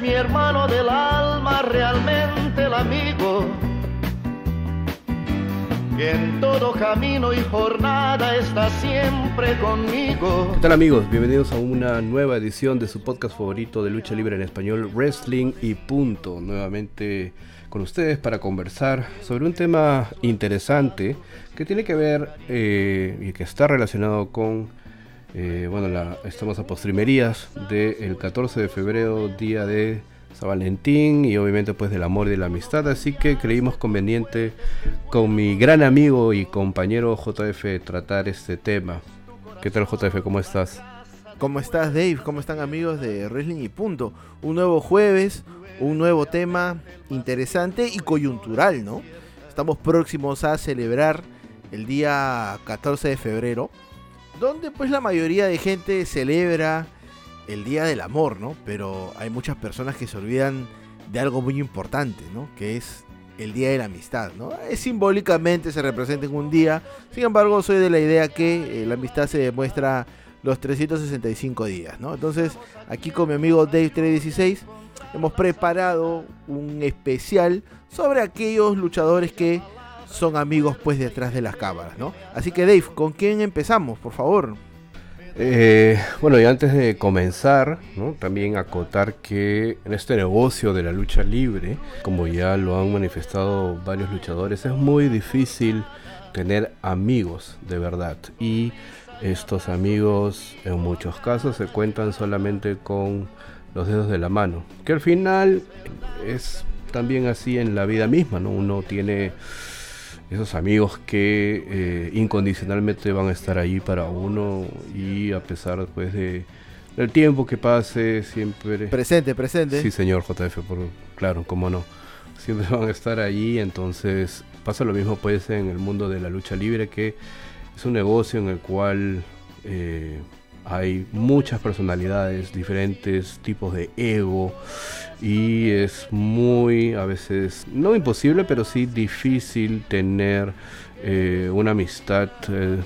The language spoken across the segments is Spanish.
mi hermano del alma, realmente el amigo. Que en todo camino y jornada está siempre conmigo. ¿Qué tal amigos? Bienvenidos a una nueva edición de su podcast favorito de lucha libre en español, Wrestling y Punto. Nuevamente con ustedes para conversar sobre un tema interesante que tiene que ver eh, y que está relacionado con eh, bueno, la, estamos a postrimerías del 14 de febrero, día de San Valentín y obviamente pues del amor y de la amistad, así que creímos conveniente con mi gran amigo y compañero JF tratar este tema. ¿Qué tal JF? ¿Cómo estás? ¿Cómo estás Dave? ¿Cómo están amigos de Wrestling y Punto? Un nuevo jueves, un nuevo tema interesante y coyuntural, ¿no? Estamos próximos a celebrar el día 14 de febrero donde pues la mayoría de gente celebra el Día del Amor, ¿no? Pero hay muchas personas que se olvidan de algo muy importante, ¿no? Que es el Día de la Amistad, ¿no? Simbólicamente se representa en un día, sin embargo soy de la idea que eh, la amistad se demuestra los 365 días, ¿no? Entonces aquí con mi amigo Dave 316 hemos preparado un especial sobre aquellos luchadores que son amigos pues detrás de las cámaras, ¿no? Así que Dave, ¿con quién empezamos, por favor? Eh, bueno, y antes de comenzar, ¿no? también acotar que en este negocio de la lucha libre, como ya lo han manifestado varios luchadores, es muy difícil tener amigos de verdad. Y estos amigos en muchos casos se cuentan solamente con los dedos de la mano. Que al final es también así en la vida misma, ¿no? Uno tiene esos amigos que eh, incondicionalmente van a estar ahí para uno y a pesar después de del tiempo que pase siempre presente presente. Sí señor JF por claro cómo no. Siempre van a estar ahí entonces pasa lo mismo pues en el mundo de la lucha libre que es un negocio en el cual eh, hay muchas personalidades, diferentes tipos de ego y es muy a veces, no imposible, pero sí difícil tener eh, una amistad eh,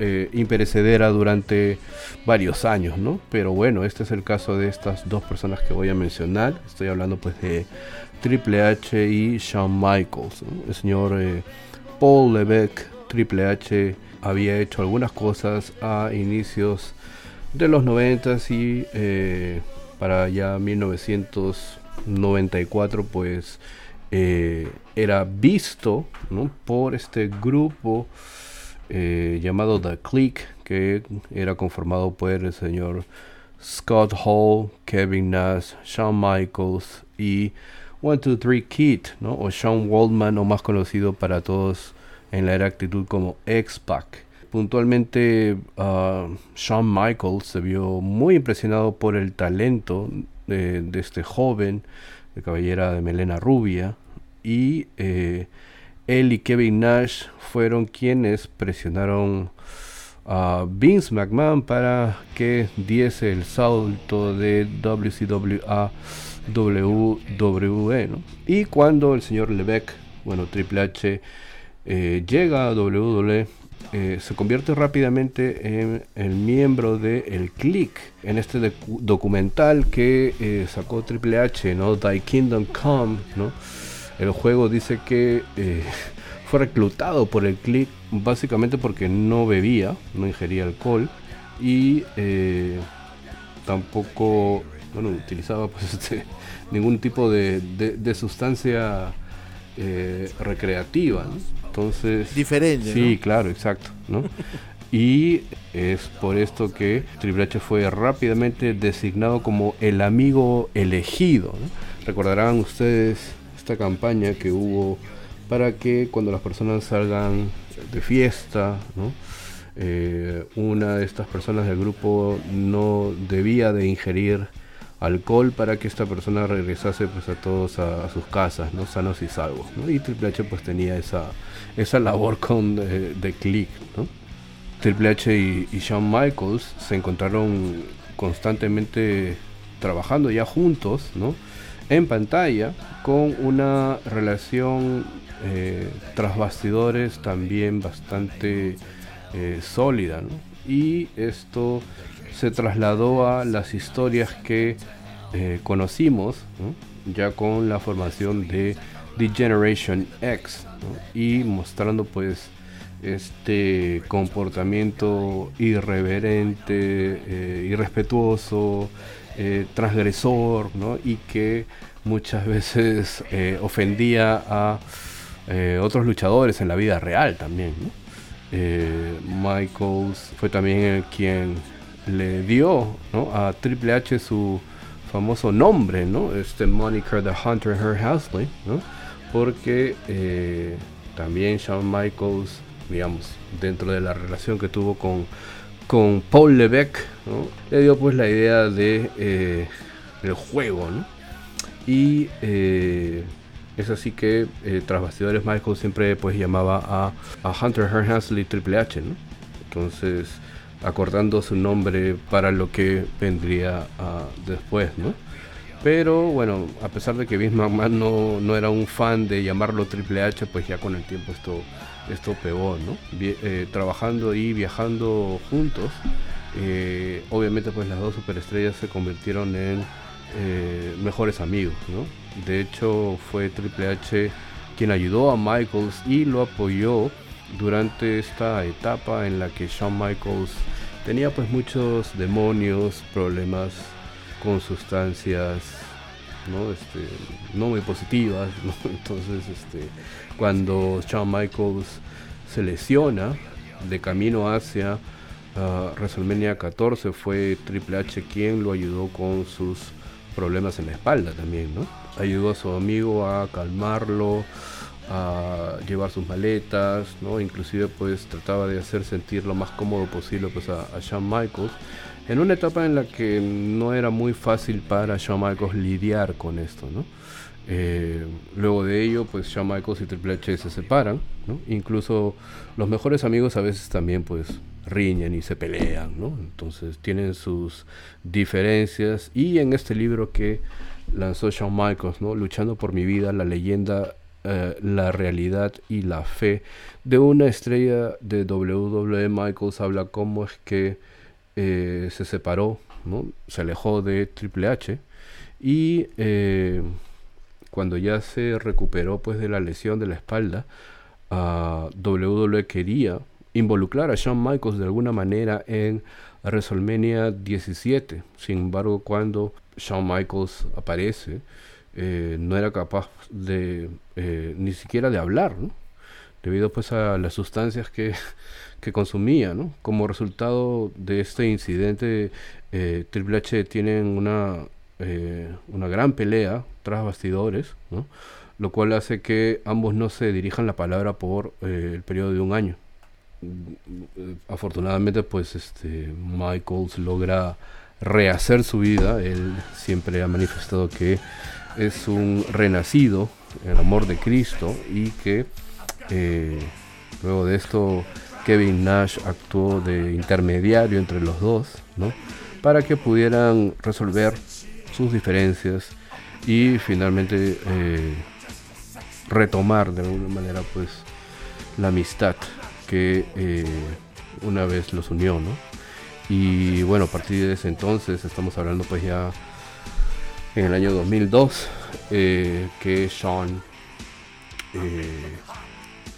eh, imperecedera durante varios años, ¿no? Pero bueno, este es el caso de estas dos personas que voy a mencionar. Estoy hablando pues de Triple H y Shawn Michaels. El señor Paul Levesque, Triple H, había hecho algunas cosas a inicios de los 90 y eh, para ya 1994 pues eh, era visto por este grupo eh, llamado The Click que era conformado por el señor Scott Hall, Kevin Nash, Shawn Michaels y 123 Kid, ¿no? o Sean Waldman, o más conocido para todos en la era actitud como X-Pac puntualmente uh, Shawn Michaels se vio muy impresionado por el talento de, este joven, de cabellera de melena rubia, y eh, él y Kevin Nash fueron quienes presionaron a Vince McMahon para que diese el salto de WCW a WWE. Y cuando el señor Levesque, bueno, Triple H, eh, llega a WWE, eh, se convierte rápidamente en el miembro de El Click, en este documental que eh, sacó Triple H, ¿no? Thy Kingdom Come, ¿no? El juego dice que eh, fue reclutado por El Click básicamente porque no bebía, no ingería alcohol y tampoco, bueno, utilizaba pues este, ningún tipo de, de sustancia recreativa, ¿no? Entonces. Diferente. Sí, claro, exacto. ¿no? y es por esto que Triple H fue rápidamente designado como el amigo elegido. Recordarán ustedes esta campaña que hubo para que cuando las personas salgan de fiesta, ¿no? Eh, una de estas personas del grupo no debía de ingerir alcohol para que esta persona regresase pues a todos a, sus casas, ¿no? sanos y salvos. Y Triple H pues tenía esa, esa labor con eh, de, Click. Triple H y, Shawn Michaels se encontraron constantemente trabajando ya juntos, ¿no? En pantalla, con una relación eh, tras bastidores también bastante eh, sólida, Y esto se trasladó a las historias que conocimos ya con la formación de The Generation X y mostrando pues este comportamiento irreverente, eh, irrespetuoso, eh, transgresor, ¿no? y que muchas veces eh, ofendía a otros luchadores en la vida real también. Michaels fue también el quien le dio a Triple H su famoso nombre, ¿no? este moniker de Hunter Hearst Helsley, porque también Shawn Michaels digamos, dentro de la relación que tuvo con, con Paul Levesque, le dio pues la idea de eh, juego, Y eh, es así que eh, tras bastidores Michael siempre pues llamaba a, Hunter Hearst y Triple H, ¿no? Entonces acordando su nombre para lo que vendría ah, después, ¿no? Pero bueno, a pesar de que Vince McMahon no, no, era un fan de llamarlo Triple H, pues ya con el tiempo esto esto pegó, ¿no? Eh, trabajando y viajando juntos, eh, obviamente pues las dos superestrellas se convirtieron en eh, mejores amigos, ¿no? De hecho fue Triple H quien ayudó a Michaels y lo apoyó durante esta etapa en la que Shawn Michaels tenía pues muchos demonios, problemas con sustancias no este no muy positivas entonces este cuando Shawn Michaels se lesiona de camino hacia uh, WrestleMania 14 fue Triple H quien lo ayudó con sus problemas en la espalda también, ¿no? Ayudó a su amigo a calmarlo, a llevar sus maletas, ¿no? Inclusive pues trataba de hacer sentir lo más cómodo posible pues a, a Shawn Michaels en una etapa en la que no era muy fácil para Shawn Michaels lidiar con esto, ¿no? Eh, luego de ello, pues Shawn Michaels y Triple H se separan, Incluso los mejores amigos a veces también pues riñen y se pelean, ¿no? Entonces tienen sus diferencias y en este libro que lanzó Shawn Michaels, ¿no? Luchando por mi vida, la leyenda, eh, la realidad y la fe de una estrella de WWE, Michaels habla cómo es que eh, se separó, ¿no? Se alejó de Triple H y cuando ya se recuperó pues de la lesión de la espalda, uh, WWE quería involucrar a Shawn Michaels de alguna manera en WrestleMania 17. Sin embargo, cuando Shawn Michaels aparece, eh, no era capaz de eh, ni siquiera de hablar, debido pues a las sustancias que, que consumía. ¿no? Como resultado de este incidente, eh, Triple H tienen una eh, una gran pelea tras bastidores, lo cual hace que ambos no se dirijan la palabra por eh, el periodo de un año. Afortunadamente, pues este Michaels logra rehacer su vida. Él siempre ha manifestado que es un renacido en el amor de Cristo y que luego de esto Kevin Nash actuó de intermediario entre los dos, ¿no? Para que pudieran resolver sus diferencias y finalmente eh, retomar de alguna manera pues la amistad que eh, una vez los unió, ¿no? Y bueno, a partir de ese entonces estamos hablando pues ya en el año 2002 eh, que Sean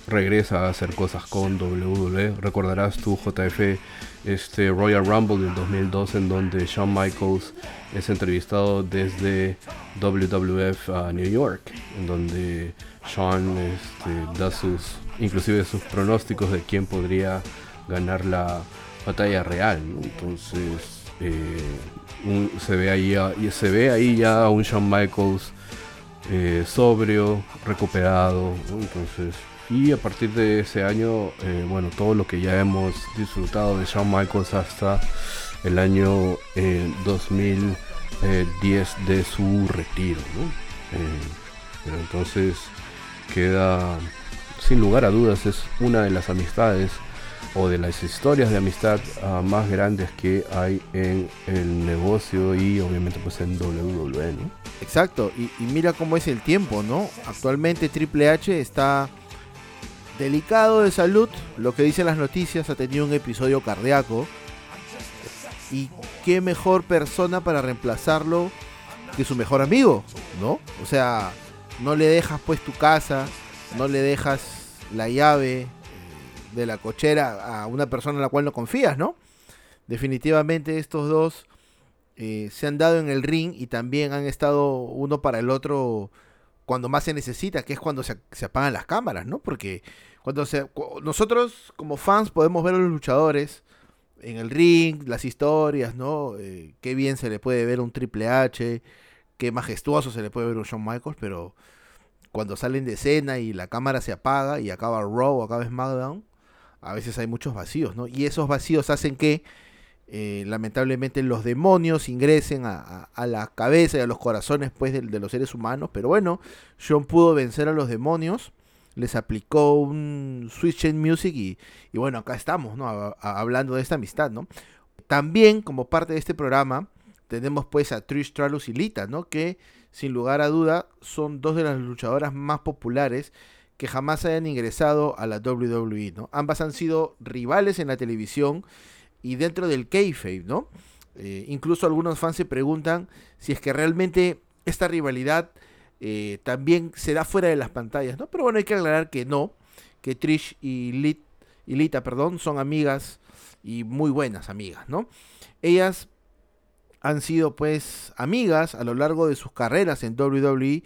regresa a hacer cosas con WWE. Recordarás tu JF este Royal Rumble del 2002 en donde Shawn Michaels es entrevistado desde WWF a New York, en donde Shawn este, da sus, inclusive sus pronósticos de quién podría ganar la batalla real. Entonces eh, se ve ahí, se ve ahí ya un Shawn Michaels eh, sobrio, recuperado. Entonces y a partir de ese año, eh, bueno, todo lo que ya hemos disfrutado de Shawn Michaels hasta el año 2010 eh, de su retiro, eh, pero entonces queda, sin lugar a dudas, es una de las amistades o de las historias de amistad ah, más grandes que hay en el negocio y obviamente pues en WWE, ¿no? Exacto, y, y mira cómo es el tiempo, ¿no? Actualmente Triple H está delicado de salud, lo que dicen las noticias, ha tenido un episodio cardíaco. Y qué mejor persona para reemplazarlo que su mejor amigo, ¿no? O sea, no le dejas pues tu casa, no le dejas la llave eh, de la cochera a una persona en la cual no confías, ¿no? Definitivamente estos dos eh, se han dado en el ring y también han estado uno para el otro cuando más se necesita, que es cuando se, apagan las cámaras, ¿no? Porque cuando se, nosotros como fans podemos ver a los luchadores en el ring, las historias, ¿no? Eh, qué bien se le puede ver un Triple H, qué majestuoso se le puede ver un Shawn Michaels, pero cuando salen de escena y la cámara se apaga y acaba Raw o acaba SmackDown, a veces hay muchos vacíos, ¿no? Y esos vacíos hacen que eh, lamentablemente los demonios ingresen a, la cabeza y a los corazones pues, de, los seres humanos. Pero bueno, John pudo vencer a los demonios. Les aplicó un Switch en Music y, bueno, acá estamos, ¿no? hablando de esta amistad, ¿no? También, como parte de este programa, tenemos pues a Trish Stratus y Lita, ¿no? Que sin lugar a duda son dos de las luchadoras más populares que jamás hayan ingresado a la WWE, ¿no? Ambas han sido rivales en la televisión y dentro del kayfabe, ¿no? Eh, incluso algunos fans se preguntan si es que realmente esta rivalidad eh, también se da fuera de las pantallas, ¿no? Pero bueno, hay que aclarar que no, que Trish y, Lita, perdón, son amigas y muy buenas amigas, ¿no? Ellas han sido pues amigas a lo largo de sus carreras en WWE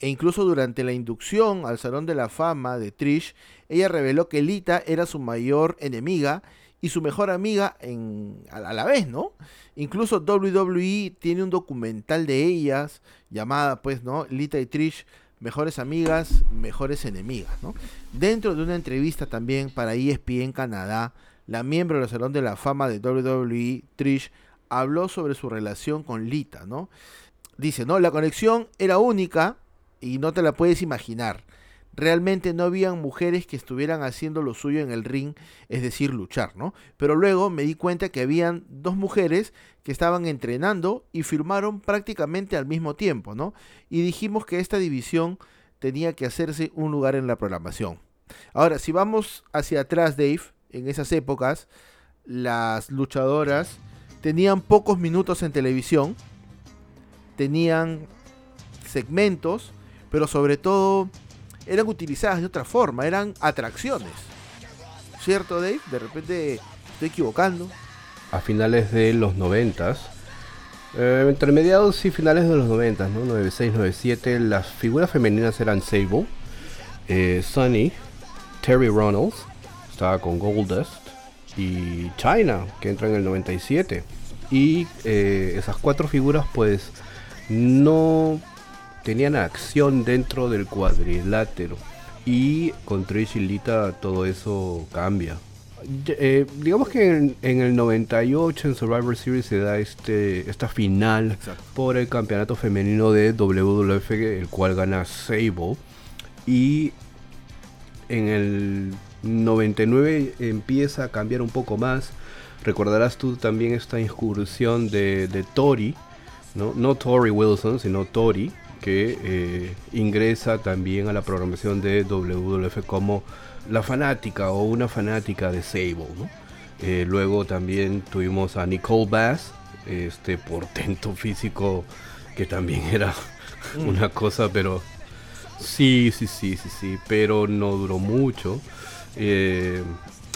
e incluso durante la inducción al Salón de la Fama de Trish, ella reveló que Lita era su mayor enemiga y su mejor amiga en, a, la vez, ¿no? Incluso WWE tiene un documental de ellas llamada, pues, ¿no? Lita y Trish, mejores amigas, mejores enemigas, ¿no? Dentro de una entrevista también para ESPN Canadá, la miembro del Salón de la Fama de WWE, Trish, habló sobre su relación con Lita, ¿no? Dice, ¿no? La conexión era única y no te la puedes imaginar. Realmente no habían mujeres que estuvieran haciendo lo suyo en el ring, es decir, luchar, ¿no? Pero luego me di cuenta que habían dos mujeres que estaban entrenando y firmaron prácticamente al mismo tiempo, ¿no? Y dijimos que esta división tenía que hacerse un lugar en la programación. Ahora, si vamos hacia atrás, Dave, en esas épocas, las luchadoras tenían pocos minutos en televisión, tenían segmentos, pero sobre todo eran utilizadas de otra forma, eran atracciones. ¿Cierto, Dave? De repente estoy equivocando. A finales de los noventas, eh, entre mediados y finales de los noventas, ¿no? 96, 97, las figuras femeninas eran Sable, eh, Sunny, Terry Ronalds, estaba con Goldust, y China, que entra en el 97. Y eh, esas cuatro figuras pues no tenían acción dentro del cuadrilátero. Y con Trish y Lita todo eso cambia. Eh, digamos que en, el 98 en Survivor Series se da este esta final por el campeonato femenino de WWF, el cual gana Sable. Y en el 99 empieza a cambiar un poco más. Recordarás tú también esta incursión de, de Tori, ¿no? no Tori Wilson, sino Tori, que eh, ingresa también a la programación de WWF como la fanática o una fanática de Sable. Eh, luego también tuvimos a Nicole Bass, este portento físico que también era mm. una cosa, pero sí, sí, sí, sí, sí, pero no duró mucho. Eh,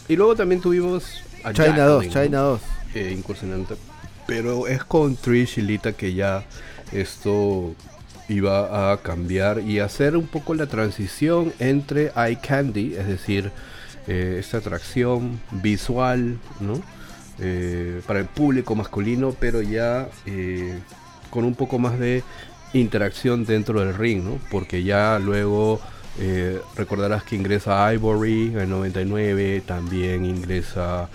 y luego también tuvimos a China 2, China 2. incursionante. Pero es con Trish y Lita que ya esto iba a cambiar y hacer un poco la transición entre eye candy, es decir, eh, esta atracción visual, ¿no? Eh, para el público masculino, pero ya eh, con un poco más de interacción dentro del ring, ¿no? Porque ya luego recordarás que ingresa Ivory en el 99, también ingresa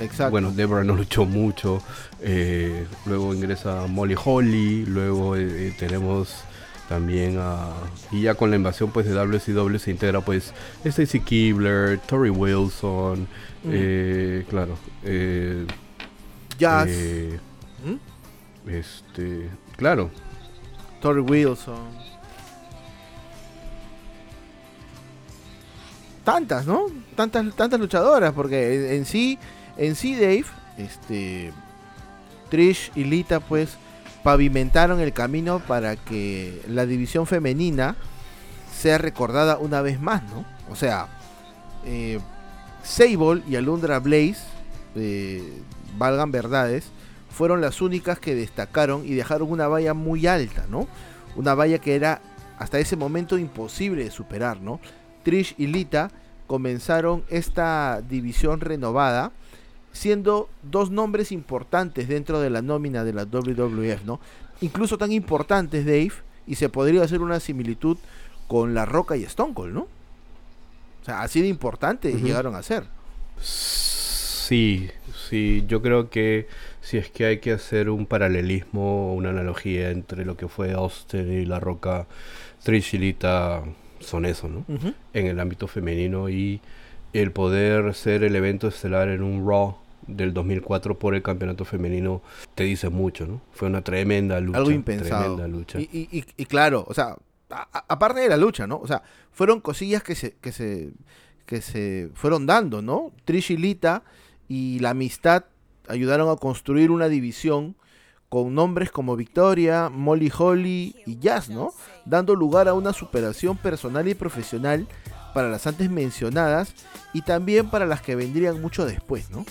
Exacto. Bueno, Deborah no luchó mucho. Eh, luego ingresa Molly Holly. Luego eh, eh, tenemos también a. Y ya con la invasión pues de WCW se integra pues Stacy Kibler, Tori Wilson. Mm. claro. Jazz. ¿Mm? Este. Claro. Tori Wilson. tantas, ¿no? Tantas, tantas luchadoras, porque en, sí, en sí Dave, este, Trish y Lita, pues, pavimentaron el camino para que la división femenina sea recordada una vez más, ¿no? O sea, eh, Sable y Alundra Blaze, eh, valgan verdades, fueron las únicas que destacaron y dejaron una valla muy alta, ¿no? Una valla que era hasta ese momento imposible de superar, ¿no? Trish y Lita comenzaron esta división renovada siendo dos nombres importantes dentro de la nómina de la WWF, ¿no? Incluso tan importantes, Dave, y se podría hacer una similitud con La Roca y Stone Cold, ¿no? O sea, así de importante llegaron a ser. Sí, sí, yo creo que si es que hay que hacer un paralelismo, una analogía entre lo que fue Austin y La Roca, Trish y Lita son eso, ¿no? En el ámbito femenino y el poder ser el evento estelar en un Raw del 2004 por el campeonato femenino te dice mucho, ¿no? Fue una tremenda lucha. Algo impensado. Tremenda lucha. Y, y, claro, o sea, aparte de la lucha, ¿no? O sea, fueron cosillas que se, que se, que se fueron dando, ¿no? Trish y Lita y la amistad ayudaron a construir una división con nombres como Victoria, Molly Holly y Jazz, ¿no? Dando lugar a una superación personal y profesional para las antes mencionadas y también para las que vendrían mucho después, ¿no?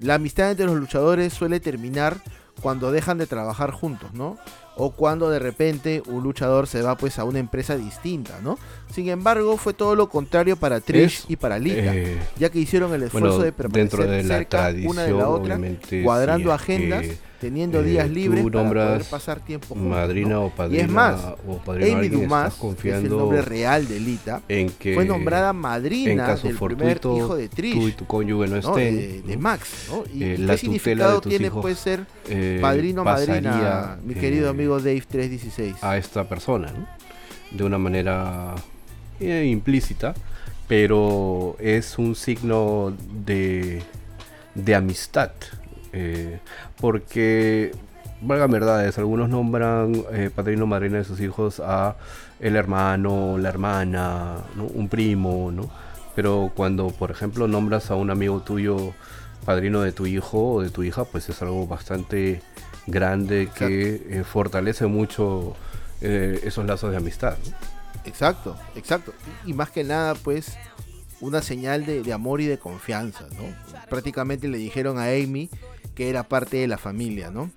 La amistad entre los luchadores suele terminar cuando dejan de trabajar juntos, ¿no? O cuando de repente un luchador se va pues a una empresa distinta, ¿no? Sin embargo, fue todo lo contrario para Trish y para Lita, eh, ya que hicieron el esfuerzo de permanecer de cerca una de la otra, cuadrando agendas teniendo días eh, libres para poder pasar tiempo juntos. Madrina o padrina. Y es más, Amy Dumas, que es el nombre real de Lita, en que fue nombrada madrina del primer hijo de Trish. Tú y tu cónyuge no estén. De, Max. ¿no? Y eh, qué significado tiene puede ser eh, padrino o madrina, mi querido amigo Dave 316? A esta persona, ¿no? De una manera implícita, pero es un signo de, de amistad eh, porque, valga verdades, algunos nombran eh, padrino madrina de sus hijos a el hermano, la hermana, un primo, ¿no? Pero cuando, por ejemplo, nombras a un amigo tuyo padrino de tu hijo o de tu hija, pues es algo bastante grande que eh, fortalece mucho esos lazos de amistad. Exacto, exacto. Y, más que nada, pues, una señal de, de, amor y de confianza, ¿no? Prácticamente le dijeron a Amy que era parte de la familia, ¿no?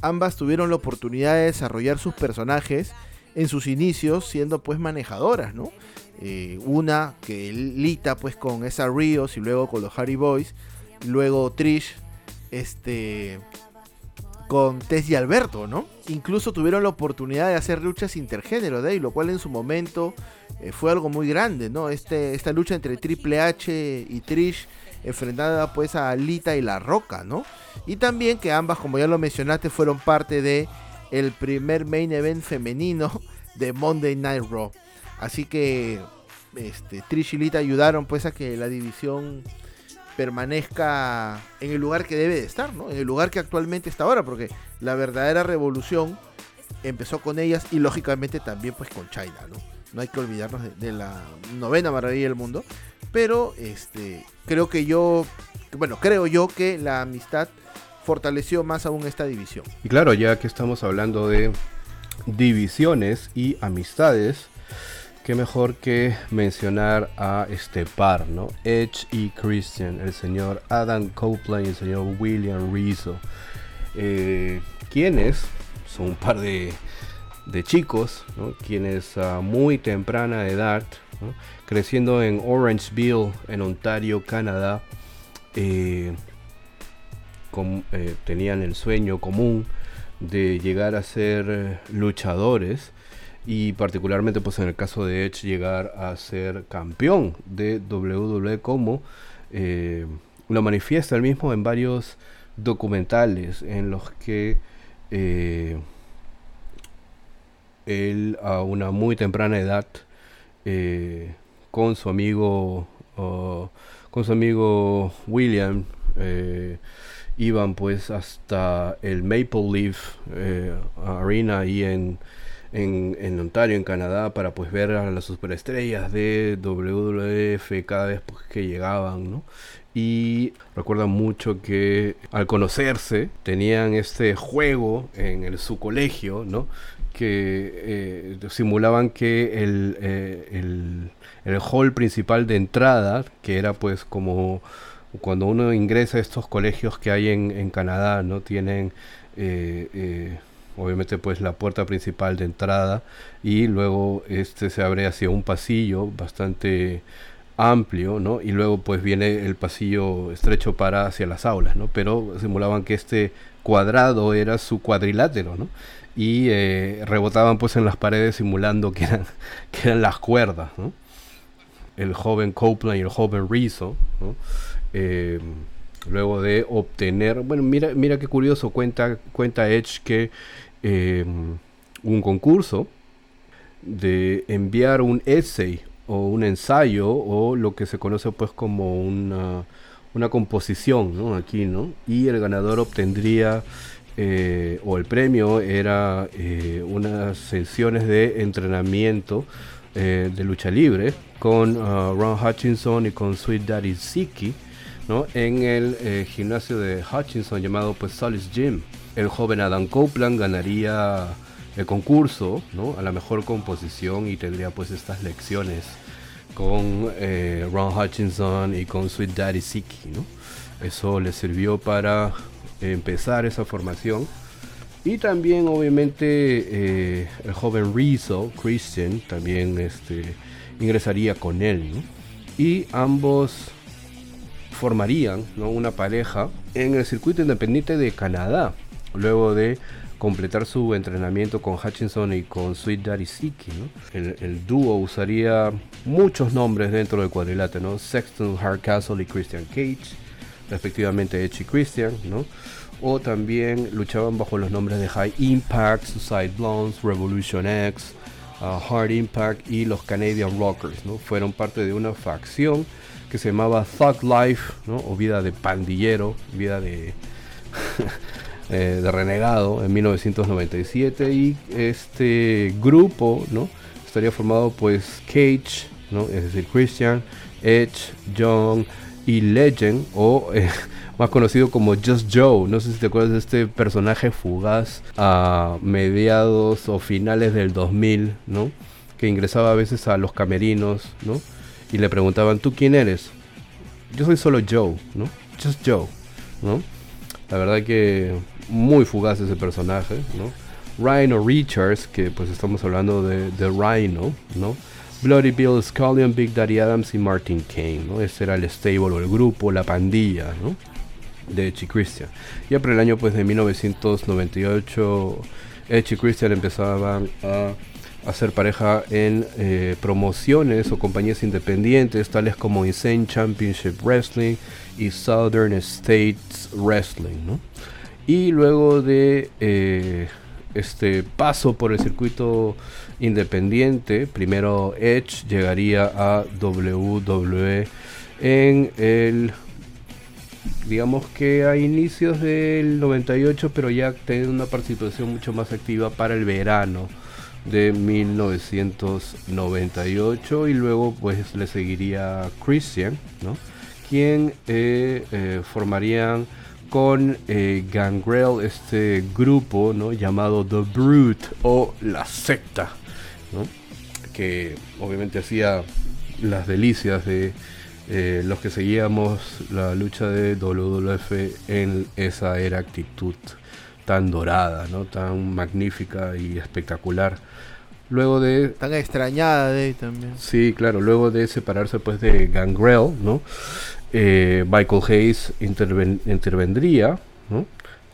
Ambas tuvieron la oportunidad de desarrollar sus personajes en sus inicios siendo pues manejadoras, ¿no? Eh, una que Lita pues con esa Rios y luego con los Harry Boys, luego Trish este con Tess y Alberto, ¿no? Incluso tuvieron la oportunidad de hacer luchas intergénero de lo cual en su momento eh, fue algo muy grande, ¿no? Este, esta lucha entre Triple H y Trish enfrentada pues a Alita y La Roca, ¿no? Y también que ambas, como ya lo mencionaste, fueron parte de el primer main event femenino de Monday Night Raw. Así que este, Trish y Lita ayudaron pues a que la división permanezca en el lugar que debe de estar, ¿no? En el lugar que actualmente está ahora, porque la verdadera revolución empezó con ellas y lógicamente también pues con China, ¿no? No hay que olvidarnos de, de la novena maravilla del mundo, pero este creo que yo, bueno, creo yo que la amistad fortaleció más aún esta división. Y claro, ya que estamos hablando de divisiones y amistades, qué mejor que mencionar a este par, ¿no? Edge y Christian, el señor Adam Copeland y el señor William Rizzo, eh, quienes son un par de, de chicos, ¿no? quienes a muy temprana edad creciendo en Orangeville, en Ontario, Canadá, eh, eh, tenían el sueño común de llegar a ser eh, luchadores y particularmente pues en el caso de Edge llegar a ser campeón de WWE como lo manifiesta él mismo en varios documentales en los que él a una muy temprana edad eh, con su amigo con su amigo William eh, iban pues hasta el Maple Leaf eh, Arena ahí en, en, en, Ontario, en Canadá, para pues ver a las superestrellas de WWF cada vez pues, que llegaban, ¿no? Y recuerda mucho que al conocerse tenían este juego en su colegio, ¿no? Que eh, simulaban que el, eh, el, el hall principal de entrada, que era pues como cuando uno ingresa a estos colegios que hay en, en Canadá, ¿no? Tienen eh, obviamente pues la puerta principal de entrada y luego este se abre hacia un pasillo bastante amplio, ¿no? Y luego pues viene el pasillo estrecho para hacia las aulas, ¿no? Pero simulaban que este cuadrado era su cuadrilátero, ¿no? Y eh, rebotaban pues en las paredes simulando que eran, que eran las cuerdas. El joven Copeland y el joven Rizzo. Eh, luego de obtener, bueno, mira, mira qué curioso, cuenta, cuenta Edge que eh, un concurso de enviar un essay o un ensayo o lo que se conoce pues como una, una composición, ¿no? Aquí, ¿no? Y el ganador obtendría eh, o el premio era eh, unas sesiones de entrenamiento eh, de lucha libre con uh, Ron Hutchinson y con Sweet Daddy Siki ¿no? en el eh, gimnasio de Hutchinson llamado pues Solis Gym. El joven Adam Copeland ganaría el concurso ¿no? a la mejor composición y tendría pues estas lecciones con eh, Ron Hutchinson y con Sweet Daddy Siki. ¿no? Eso le sirvió para empezar esa formación. Y también obviamente eh, el joven Rizzo, Christian, también este, ingresaría con él. ¿no? Y ambos formarían ¿no? una pareja en el circuito independiente de Canadá, luego de completar su entrenamiento con Hutchinson y con Sweet Daddy Siki. El, dúo usaría muchos nombres dentro del cuadrilátero, ¿no? Sexton Hardcastle y Christian Cage, respectivamente Edge y Christian, o también luchaban bajo los nombres de High Impact, Suicide Blondes, Revolution X, uh, Hard Impact y los Canadian Rockers. ¿no? Fueron parte de una facción que se llamaba Thug Life, o vida de pandillero, vida de, eh, de renegado en 1997 y este grupo ¿no? estaría formado pues Cage, ¿no? es decir, Christian, Edge, John y Legend o eh, más conocido como Just Joe. No sé si te acuerdas de este personaje fugaz a mediados o finales del 2000, ¿no? Que ingresaba a veces a los camerinos, ¿no? Y le preguntaban, ¿tú quién eres? Yo soy solo Joe, ¿no? Just Joe, ¿no? La verdad que muy fugaz ese personaje, ¿no? Rhino Richards, que pues estamos hablando de, de Rhino, ¿no? Bloody Bill Scullion, Big Daddy Adams y Martin Kane, ¿no? Ese era el stable o el grupo, la pandilla, ¿no? de y Christian. Ya por el año pues de 1998 Edge y Christian empezaban a hacer pareja en eh, promociones o compañías independientes tales como Insane Championship Wrestling y Southern States Wrestling. ¿no? Y luego de eh, este paso por el circuito independiente, primero Edge llegaría a WWE en el digamos que a inicios del 98, pero ya teniendo una participación mucho más activa para el verano de 1998 y luego pues le seguiría Christian, ¿no? quien eh, eh, formarían con eh, Gangrel este grupo ¿no? llamado The Brute o la secta, ¿no? que obviamente hacía las delicias de eh, los que seguíamos la lucha de WWF en esa era actitud tan dorada, ¿no? tan magnífica y espectacular. Luego de... Tan extrañada de también. Sí, claro, luego de separarse pues de Gangrel, ¿no? Eh, Michael Hayes interven intervendría.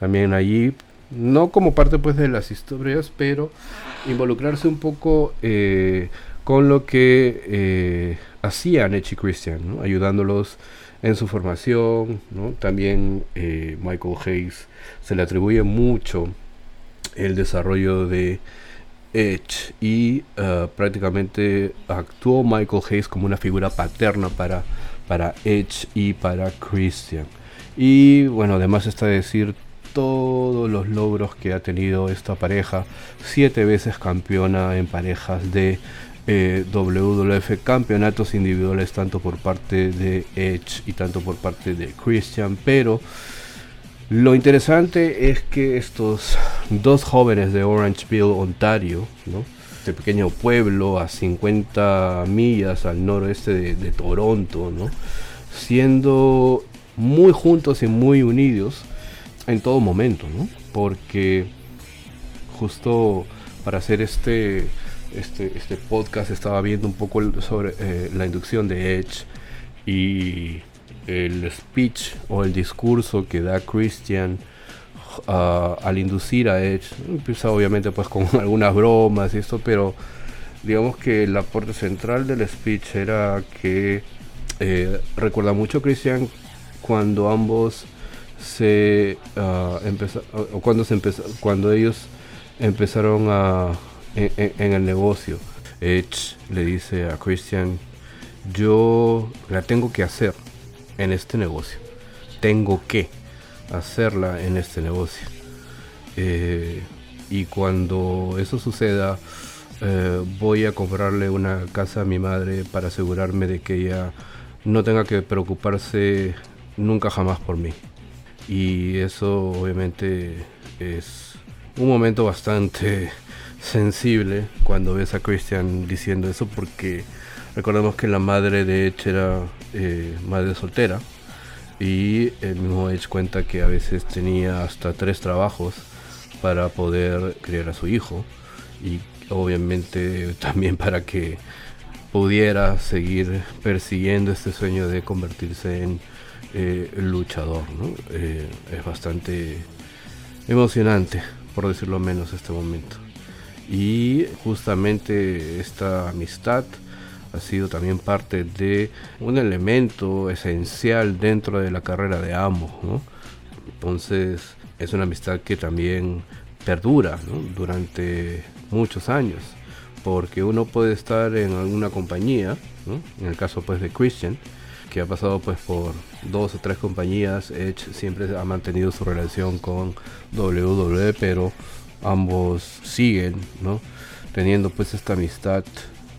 También allí, no como parte pues de las historias, pero involucrarse un poco eh, con lo que eh, hacían Edge y Christian, ayudándolos en su formación. También Michael Hayes se le atribuye mucho el desarrollo de Edge y prácticamente actuó Michael Hayes como una figura paterna para, para Edge y para Christian. Y bueno, además está decir todos los logros que ha tenido esta pareja, siete veces campeona en parejas de eh, WWF, campeonatos individuales tanto por parte de Edge y tanto por parte de Christian, pero lo interesante es que estos dos jóvenes de Orangeville, Ontario, ¿no? Este pequeño pueblo a 50 millas al noroeste de, Toronto, ¿no? siendo muy juntos y muy unidos en todo momento, ¿no? porque justo para hacer este, este, este podcast estaba viendo un poco sobre eh, la inducción de Edge y el speech o el discurso que da Christian al inducir a Edge. Empieza obviamente pues con algunas bromas y esto, pero digamos que el aporte central del speech era que eh, recuerda mucho Christian cuando ambos se uh, o cuando se cuando ellos empezaron a en, el negocio Edge le dice a Christian yo la tengo que hacer en este negocio tengo que hacerla en este negocio. Eh, y cuando eso suceda, eh, voy a comprarle una casa a mi madre para asegurarme de que ella no tenga que preocuparse nunca jamás por mí. Y eso obviamente es un momento bastante sensible cuando ves a Christian diciendo eso porque recordemos que la madre de Edge era eh, madre soltera y el mismo Edge cuenta que a veces tenía hasta tres trabajos para poder criar a su hijo y obviamente también para que pudiera seguir persiguiendo este sueño de convertirse en eh, luchador. Eh, es bastante emocionante, por decirlo menos, este momento. Y justamente esta amistad ha sido también parte de un elemento esencial dentro de la carrera de ambos. Entonces es una amistad que también perdura durante muchos años, porque uno puede estar en alguna compañía, en el caso pues de Christian, que ha pasado pues por dos o tres compañías, Edge siempre ha mantenido su relación con WWE, pero ambos siguen, ¿no? Teniendo pues esta amistad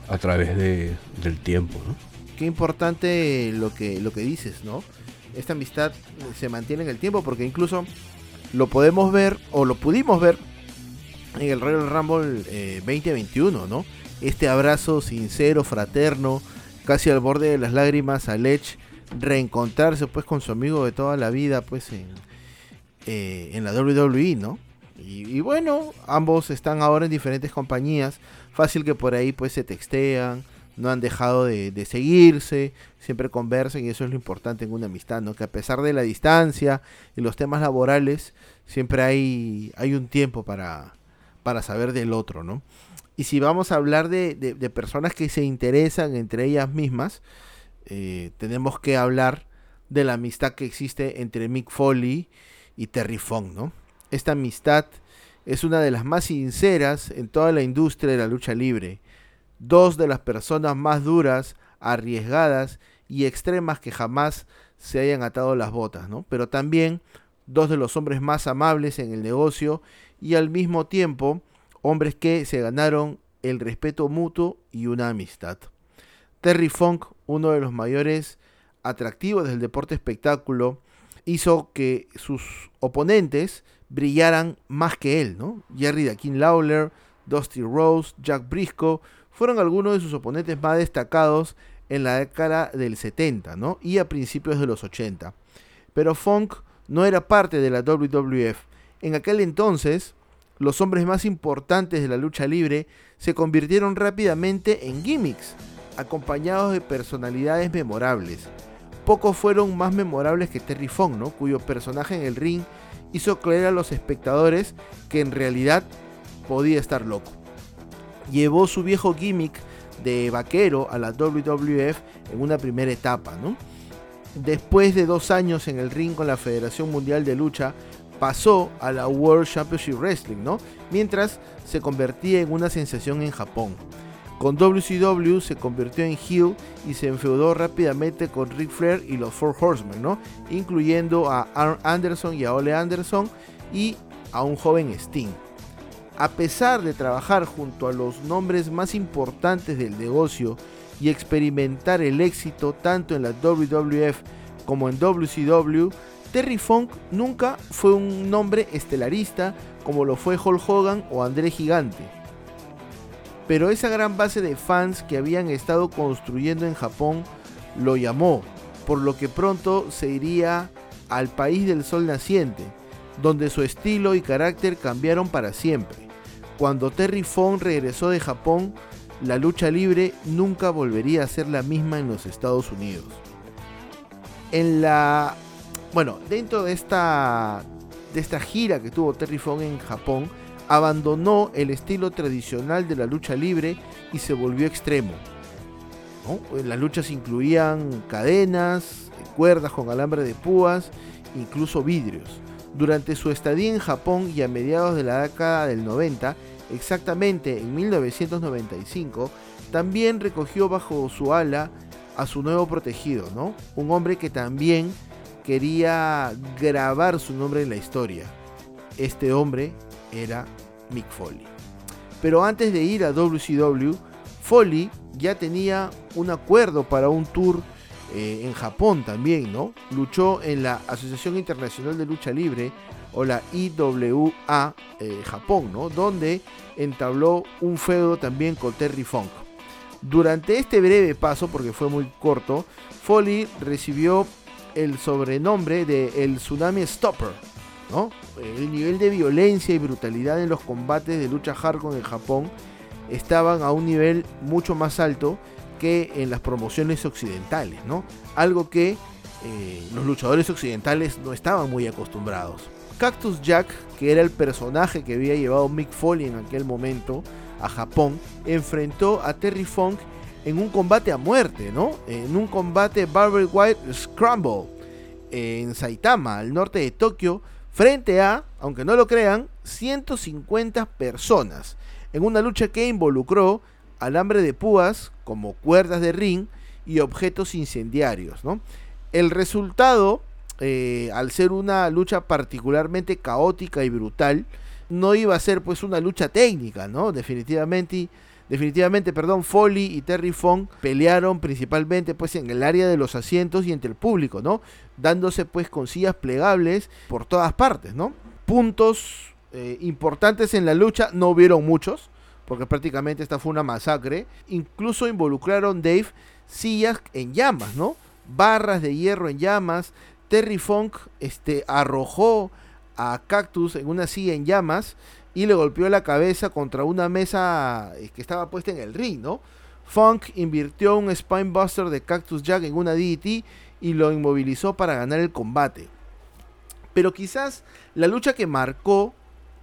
a través de, del tiempo. ¿no? Qué importante lo que, lo que dices, ¿no? Esta amistad se mantiene en el tiempo porque incluso lo podemos ver o lo pudimos ver en el Royal Rumble 2021, eh, ¿no? Este abrazo sincero, fraterno, casi al borde de las lágrimas a Edge reencontrarse pues con su amigo de toda la vida pues en, eh, en la WWE, ¿no? Y, bueno, ambos están ahora en diferentes compañías. Fácil que por ahí pues se textean, no han dejado de, seguirse, siempre conversan y eso es lo importante en una amistad, ¿no? Que a pesar de la distancia y los temas laborales, siempre hay, hay un tiempo para, para saber del otro, ¿no? Y si vamos a hablar de, de, personas que se interesan entre ellas mismas, eh, tenemos que hablar de la amistad que existe entre Mick Foley y Terry Funk, ¿no? Esta amistad es una de las más sinceras en toda la industria de la lucha libre. Dos de las personas más duras, arriesgadas y extremas que jamás se hayan atado las botas, ¿no? Pero también dos de los hombres más amables en el negocio y al mismo tiempo hombres que se ganaron el respeto mutuo y una amistad. Terry Funk, uno de los mayores atractivos del deporte espectáculo, hizo que sus oponentes brillaran más que él, ¿no? Jerry Dakin Lawler, Dusty Rose, Jack Briscoe fueron algunos de sus oponentes más destacados en la década del 70, ¿no? Y a principios de los 80. Pero Funk no era parte de la WWF. En aquel entonces, los hombres más importantes de la lucha libre se convirtieron rápidamente en gimmicks, acompañados de personalidades memorables. Pocos fueron más memorables que Terry Funk, ¿no? cuyo personaje en el ring hizo creer a los espectadores que en realidad podía estar loco. Llevó su viejo gimmick de vaquero a la WWF en una primera etapa, ¿no? Después de dos años en el ring con la Federación Mundial de Lucha, pasó a la World Championship Wrestling, ¿no? Mientras se convertía en una sensación en Japón. Con WCW se convirtió en heel y se enfeudó rápidamente con Ric Flair y los Four Horsemen, ¿no? incluyendo a Arn Anderson y a Ole Anderson y a un joven Sting. A pesar de trabajar junto a los nombres más importantes del negocio y experimentar el éxito tanto en la WWF como en WCW, Terry Funk nunca fue un nombre estelarista como lo fue Hulk Hogan o André Gigante. Pero esa gran base de fans que habían estado construyendo en Japón lo llamó, por lo que pronto se iría al país del sol naciente, donde su estilo y carácter cambiaron para siempre. Cuando Terry Funk regresó de Japón, la lucha libre nunca volvería a ser la misma en los Estados Unidos. En la bueno, dentro de esta de esta gira que tuvo Terry Funk en Japón, abandonó el estilo tradicional de la lucha libre y se volvió extremo. Las luchas incluían cadenas, cuerdas con alambre de púas, incluso vidrios. Durante su estadía en Japón y a mediados de la década del 90, exactamente en 1995, también recogió bajo su ala a su nuevo protegido. Un hombre que también quería grabar su nombre en la historia. Este hombre era Mick Foley. Pero antes de ir a WCW, Foley ya tenía un acuerdo para un tour eh, en Japón también, ¿no? Luchó en la Asociación Internacional de Lucha Libre o la IWA eh, Japón, ¿no? Donde entabló un feudo también con Terry Funk. Durante este breve paso, porque fue muy corto, Foley recibió el sobrenombre de el Tsunami Stopper. ¿No? El nivel de violencia y brutalidad en los combates de lucha hardcore en Japón estaban a un nivel mucho más alto que en las promociones occidentales. Algo que eh, los luchadores occidentales no estaban muy acostumbrados. Cactus Jack, que era el personaje que había llevado Mick Foley en aquel momento a Japón, enfrentó a Terry Funk en un combate a muerte. En un combate Barber White Scramble en Saitama, al norte de Tokio, frente a, aunque no lo crean, 150 personas, en una lucha que involucró alambre de púas como cuerdas de ring y objetos incendiarios, ¿no? El resultado, eh, al ser una lucha particularmente caótica y brutal, no iba a ser pues una lucha técnica, ¿no? Definitivamente Definitivamente, perdón, Foley y Terry Fong pelearon principalmente pues en el área de los asientos y entre el público, ¿no? Dándose pues con sillas plegables por todas partes, ¿no? Puntos eh, importantes en la lucha no hubieron muchos, porque prácticamente esta fue una masacre. Incluso involucraron Dave sillas en llamas, ¿no? Barras de hierro en llamas. Terry Funk este, arrojó a Cactus en una silla en llamas y le golpeó la cabeza contra una mesa eh, que estaba puesta en el ring, ¿no? Funk invirtió un Spinebuster de Cactus Jack en una DDT y lo inmovilizó para ganar el combate. Pero quizás la lucha que marcó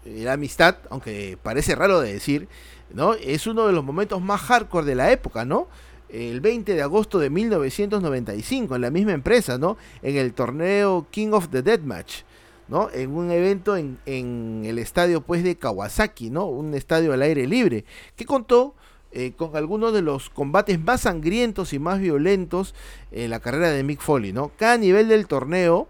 eh, la amistad, aunque parece raro de decir, ¿no? Es uno de los momentos más hardcore de la época, ¿no? El 20 de agosto de 1995, en la misma empresa, ¿no? En el torneo King of the Deathmatch. En un evento en, el estadio pues de Kawasaki, ¿no? Un estadio al aire libre, que contó eh, con algunos de los combates más sangrientos y más violentos en la carrera de Mick Foley, ¿no? Cada nivel del torneo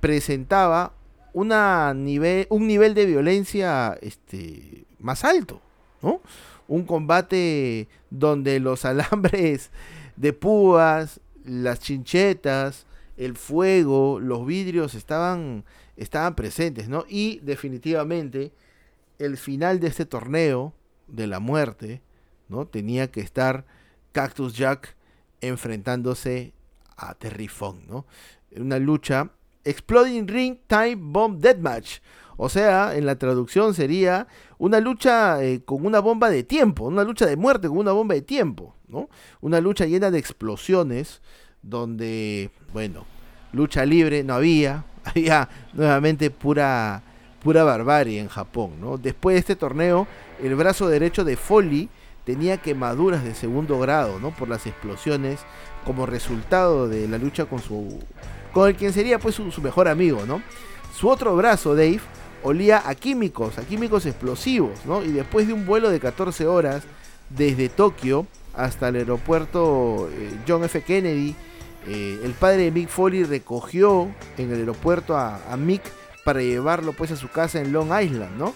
presentaba una nivel, un nivel de violencia este, más alto, ¿no? Un combate donde los alambres de púas, las chinchetas, el fuego, los vidrios estaban estaban presentes, ¿no? Y definitivamente el final de este torneo de la muerte, ¿no? Tenía que estar Cactus Jack enfrentándose a Terry Funk, ¿no? Una lucha Exploding Ring Time Bomb Deathmatch. O sea, en la traducción sería una lucha eh, con una bomba de tiempo, una lucha de muerte con una bomba de tiempo, ¿no? Una lucha llena de explosiones donde, bueno, lucha libre no había, había nuevamente pura, pura barbarie en Japón. ¿no? Después de este torneo, el brazo derecho de Foley tenía quemaduras de segundo grado ¿no? por las explosiones como resultado de la lucha con su con el quien sería pues su, mejor amigo no su otro brazo Dave olía a químicos a químicos explosivos no y después de un vuelo de 14 horas desde Tokio hasta el aeropuerto eh, John F Kennedy eh, el padre de Mick Foley recogió en el aeropuerto a, Mick para llevarlo pues a su casa en Long Island, ¿no?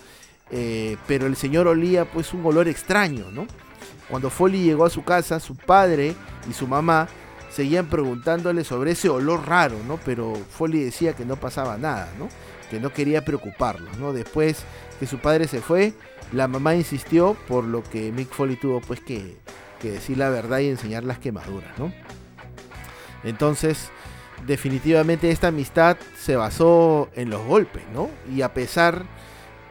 Eh, pero el señor olía pues un olor extraño, ¿no? Cuando Foley llegó a su casa, su padre y su mamá seguían preguntándole sobre ese olor raro, ¿no? Pero Foley decía que no pasaba nada, ¿no? Que no quería preocuparlo, ¿no? Después que su padre se fue, la mamá insistió, por lo que Mick Foley tuvo pues que, que decir la verdad y enseñar las quemaduras, ¿no? Entonces, definitivamente esta amistad se basó en los golpes, ¿no? Y a pesar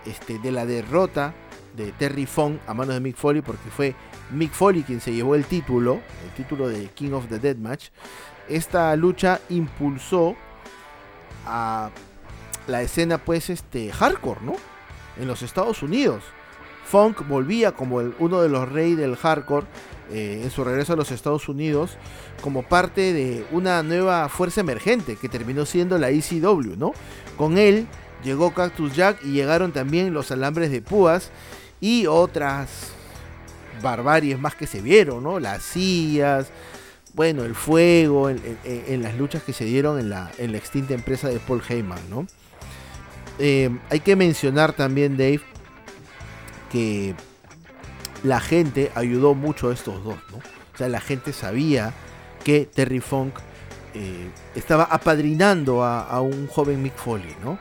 este, de la derrota de Terry Funk a manos de Mick Foley, porque fue Mick Foley quien se llevó el título, el título de King of the Dead Match, esta lucha impulsó a la escena pues este hardcore, ¿no? En los Estados Unidos. Funk volvía como el, uno de los reyes del hardcore eh, en su regreso a los Estados Unidos como parte de una nueva fuerza emergente que terminó siendo la ECW, ¿no? Con él llegó Cactus Jack y llegaron también los alambres de púas y otras barbaries más que se vieron, ¿no? Las sillas, bueno, el fuego, en, las luchas que se dieron en la, extinta empresa de Paul Heyman, ¿no? Eh, hay que mencionar también, Dave, que la gente ayudó mucho a estos dos, ¿no? O sea, la gente sabía que Terry Funk eh, estaba apadrinando a, un joven Mick Foley, ¿no?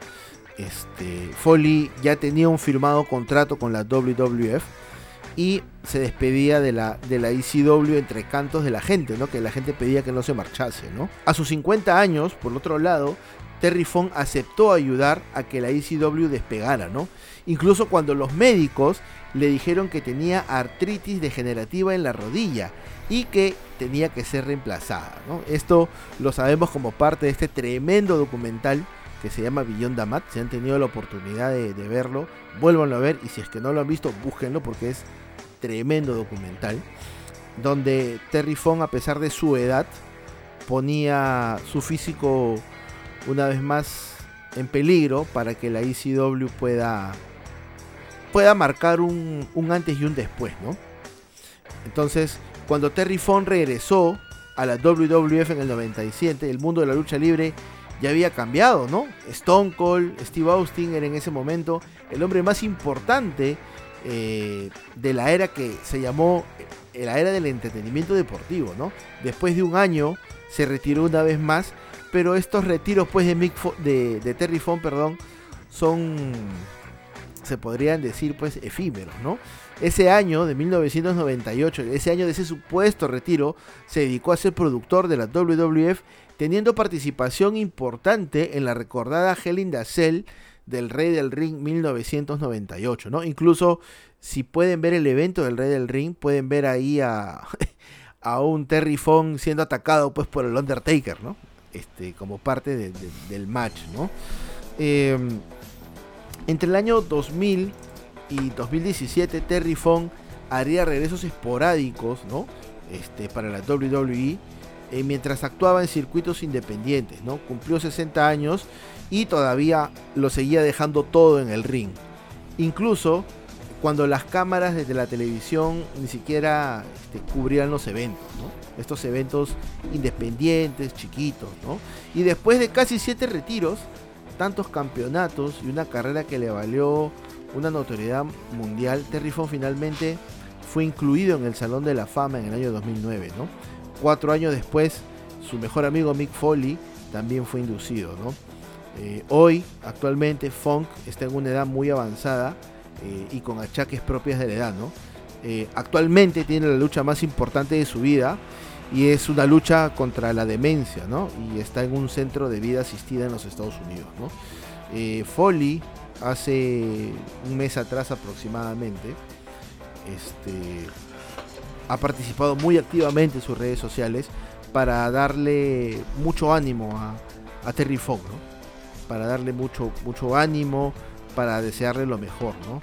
Este, Foley ya tenía un firmado contrato con la WWF y se despedía de la, de la ECW entre cantos de la gente, ¿no? Que la gente pedía que no se marchase, ¿no? A sus 50 años, por otro lado, Terry Funk aceptó ayudar a que la ECW despegara, ¿no? Incluso cuando los médicos le dijeron que tenía artritis degenerativa en la rodilla y que tenía que ser reemplazada. Esto lo sabemos como parte de este tremendo documental que se llama Beyond Damat. Si han tenido la oportunidad de, verlo, vuélvanlo a ver y si es que no lo han visto, búsquenlo porque es tremendo documental. Donde Terry Fong, a pesar de su edad, ponía su físico una vez más en peligro para que la ECW pueda pueda marcar un, antes y un después, ¿no? Entonces, cuando Terry Fong regresó a la WWF en el 97, el mundo de la lucha libre ya había cambiado, ¿no? Stone Cold, Steve Austin era en ese momento el hombre más importante eh, de la era que se llamó eh, la era del entretenimiento deportivo, ¿no? Después de un año se retiró una vez más, pero estos retiros pues de, Mick de, Terry Fong, perdón, son se podrían decir pues efímeros, ¿no? Ese año de 1998, ese año de ese supuesto retiro, se dedicó a ser productor de la WWF, teniendo participación importante en la recordada Hell Cell del Rey del Ring 1998, ¿no? Incluso si pueden ver el evento del Rey del Ring, pueden ver ahí a, a un Terry Fong siendo atacado pues por el Undertaker, ¿no? Este, como parte del match, ¿no? Eh, entre el año 2000 y 2017, Terry Fong haría regresos esporádicos ¿no? este, para la WWE eh, mientras actuaba en circuitos independientes. ¿no? Cumplió 60 años y todavía lo seguía dejando todo en el ring. Incluso cuando las cámaras desde la televisión ni siquiera este, cubrían los eventos. Estos eventos independientes, chiquitos. ¿no? Y después de casi 7 retiros, tantos campeonatos y una carrera que le valió una notoriedad mundial, Terry Fong finalmente fue incluido en el Salón de la Fama en el año 2009. ¿no? Cuatro años después, su mejor amigo Mick Foley también fue inducido. ¿no? Eh, hoy, actualmente, Funk está en una edad muy avanzada eh, y con achaques propias de la edad. ¿no? Eh, actualmente tiene la lucha más importante de su vida y es una lucha contra la demencia, ¿no? Y está en un centro de vida asistida en los Estados Unidos, ¿no? Eh, Foley hace un mes atrás aproximadamente este, ha participado muy activamente en sus redes sociales para darle mucho ánimo a, Terry Funk, ¿no? Para darle mucho, mucho ánimo, para desearle lo mejor, ¿no?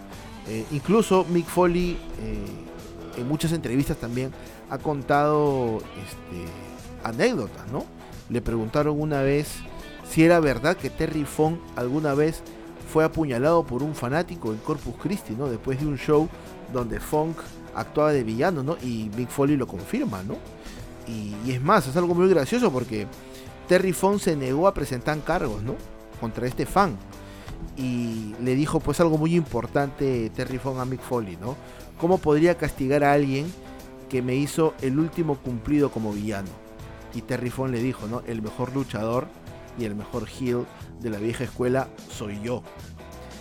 Eh, incluso Mick Foley eh, en muchas entrevistas también ha contado este, anécdotas, ¿no? Le preguntaron una vez si era verdad que Terry Fong alguna vez fue apuñalado por un fanático en Corpus Christi, ¿no? Después de un show donde Funk actuaba de villano, ¿no? Y Mick Foley lo confirma, ¿no? Y, y, es más, es algo muy gracioso porque Terry Fong se negó a presentar cargos, ¿no? Contra este fan. y le dijo pues algo muy importante Terry Fong a Mick Foley, ¿no? ¿Cómo podría castigar a alguien que me hizo el último cumplido como villano? Y Terry Fong le dijo, ¿no? El mejor luchador y el mejor heel de la vieja escuela soy yo.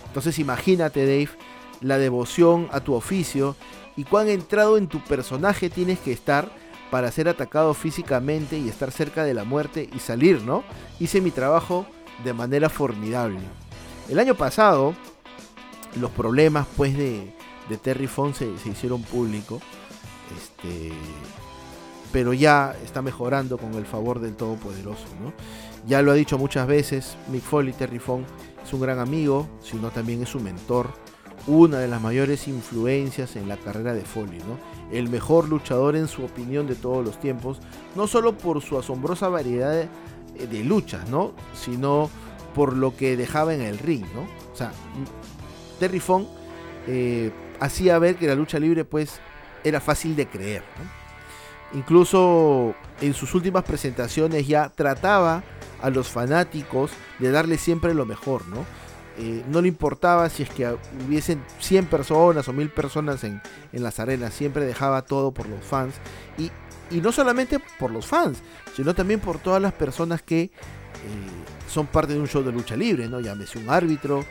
Entonces imagínate, Dave, la devoción a tu oficio y cuán entrado en tu personaje tienes que estar para ser atacado físicamente y estar cerca de la muerte y salir, ¿no? Hice mi trabajo de manera formidable. El año pasado, los problemas pues de, Terry Fong se, hicieron públicos. Este, pero ya está mejorando con el favor del Todopoderoso, ¿no? Ya lo ha dicho muchas veces, Mick Foley, Terry Fong es un gran amigo, sino también es su mentor, una de las mayores influencias en la carrera de Foley, ¿no? El mejor luchador en su opinión de todos los tiempos, no solo por su asombrosa variedad de, luchas, ¿no? Sino por lo que dejaba en el ring, ¿no? O sea, Terry Fong eh, hacía ver que la lucha libre pues era fácil de creer, Incluso en sus últimas presentaciones ya trataba a los fanáticos de darle siempre lo mejor, ¿no? Eh, no le importaba si es que hubiesen 100 personas o 1000 personas en, las arenas, siempre dejaba todo por los fans. Y, y, no solamente por los fans, sino también por todas las personas que eh, son parte de un show de lucha libre, ¿no? Llámese un árbitro,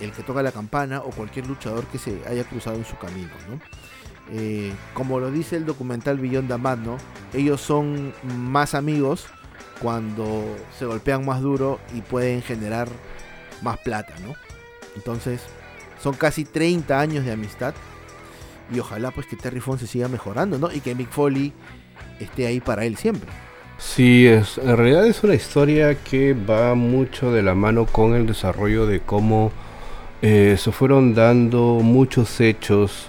el que toca la campana o cualquier luchador que se haya cruzado en su camino, ¿no? Eh, como lo dice el documental Beyond the Mad, ¿no? Ellos son más amigos cuando se golpean más duro y pueden generar más plata, ¿no? Entonces, son casi 30 años de amistad y ojalá pues que Terry Fong se siga mejorando, ¿no? Y que Mick Foley esté ahí para él siempre. Sí, es, en realidad es una historia que va mucho de la mano con el desarrollo de cómo eh, se fueron dando muchos hechos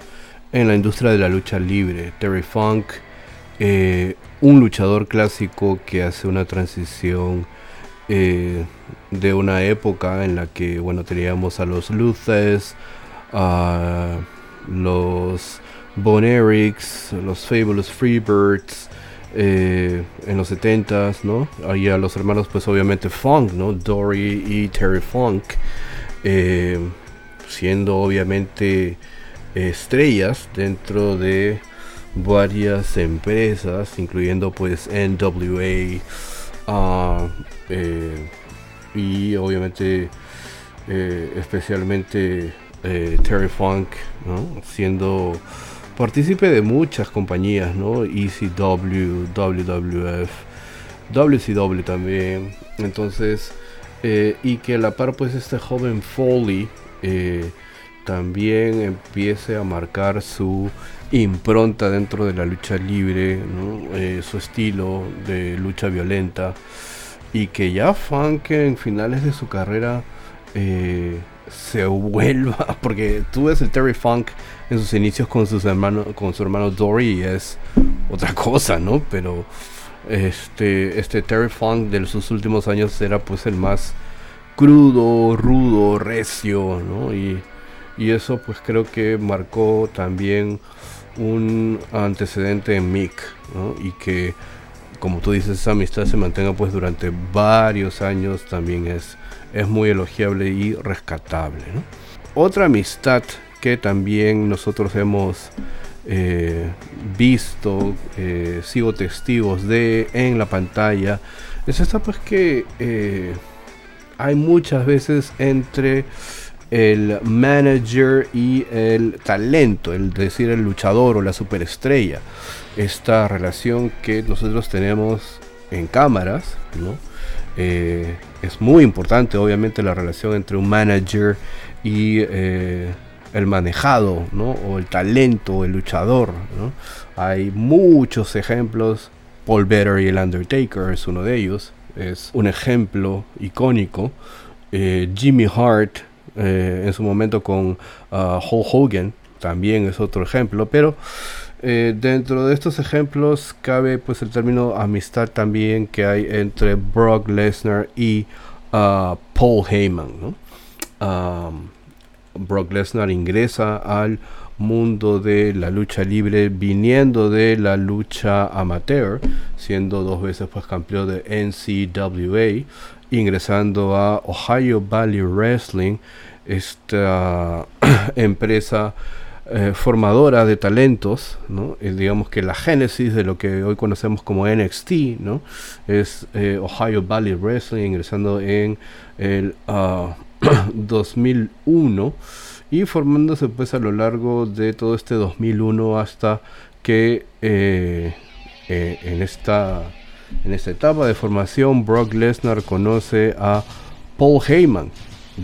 en la industria de la lucha libre. Terry Funk, eh, un luchador clásico que hace una transición eh, de una época en la que bueno teníamos a los Luces, a los Bon los Fabulous Freebirds, eh, en los 70s, ¿no? Ahí a los hermanos, pues obviamente Funk, ¿no? Dory y Terry Funk, siendo obviamente estrellas dentro de varias empresas, incluyendo pues NWA ah, eh, y obviamente especialmente Terry Funk. Siendo partícipe de muchas compañías, ¿no? ECW, WWF, WCW también. Entonces, eh, y que a la par, pues este joven Foley eh, también empiece a marcar su impronta dentro de la lucha libre. Eh, su estilo de lucha violenta. Y que ya Funk en finales de su carrera se vuelva, porque tú ves el Terry Funk en sus inicios con sus hermanos, con su hermano Dory y es otra cosa, ¿no? Pero este, este Terry Funk de sus últimos años era pues el más crudo, rudo, recio, ¿no? Y, y eso pues creo que marcó también un antecedente en Mick. Y que como tú dices, esa amistad se mantenga pues durante varios años también es, es muy elogiable y rescatable. Otra amistad que también nosotros hemos eh, visto, eh, sigo testigos de en la pantalla, es esta pues que eh, hay muchas veces entre el manager y el talento, el decir el luchador o la superestrella. Esta relación que nosotros tenemos en cámaras, ¿no? es muy importante obviamente la relación entre un manager y el manejado, ¿no? O el talento, el luchador, ¿no? Hay muchos ejemplos. Paul Better y el Undertaker es uno de ellos. Es un ejemplo icónico. Eh, Jimmy Hart eh, en su momento con uh, Hulk Hogan también es otro ejemplo. Pero eh, dentro de estos ejemplos cabe pues el término amistad también que hay entre Brock Lesnar y uh, Paul Heyman, ¿no? Brock Lesnar ingresa al mundo de la lucha libre viniendo de la lucha amateur, siendo dos veces pues campeón de NCWA, ingresando a Ohio Valley Wrestling, esta empresa eh, formadora de talentos, ¿no? Eh, digamos que la génesis de lo que hoy conocemos como NXT, ¿no? Es eh, Ohio Valley Wrestling ingresando en el 2001 ah, y formándose pues a lo largo de todo este 2001 hasta que en esta en esta etapa de formación Brock Lesnar conoce a Paul Heyman,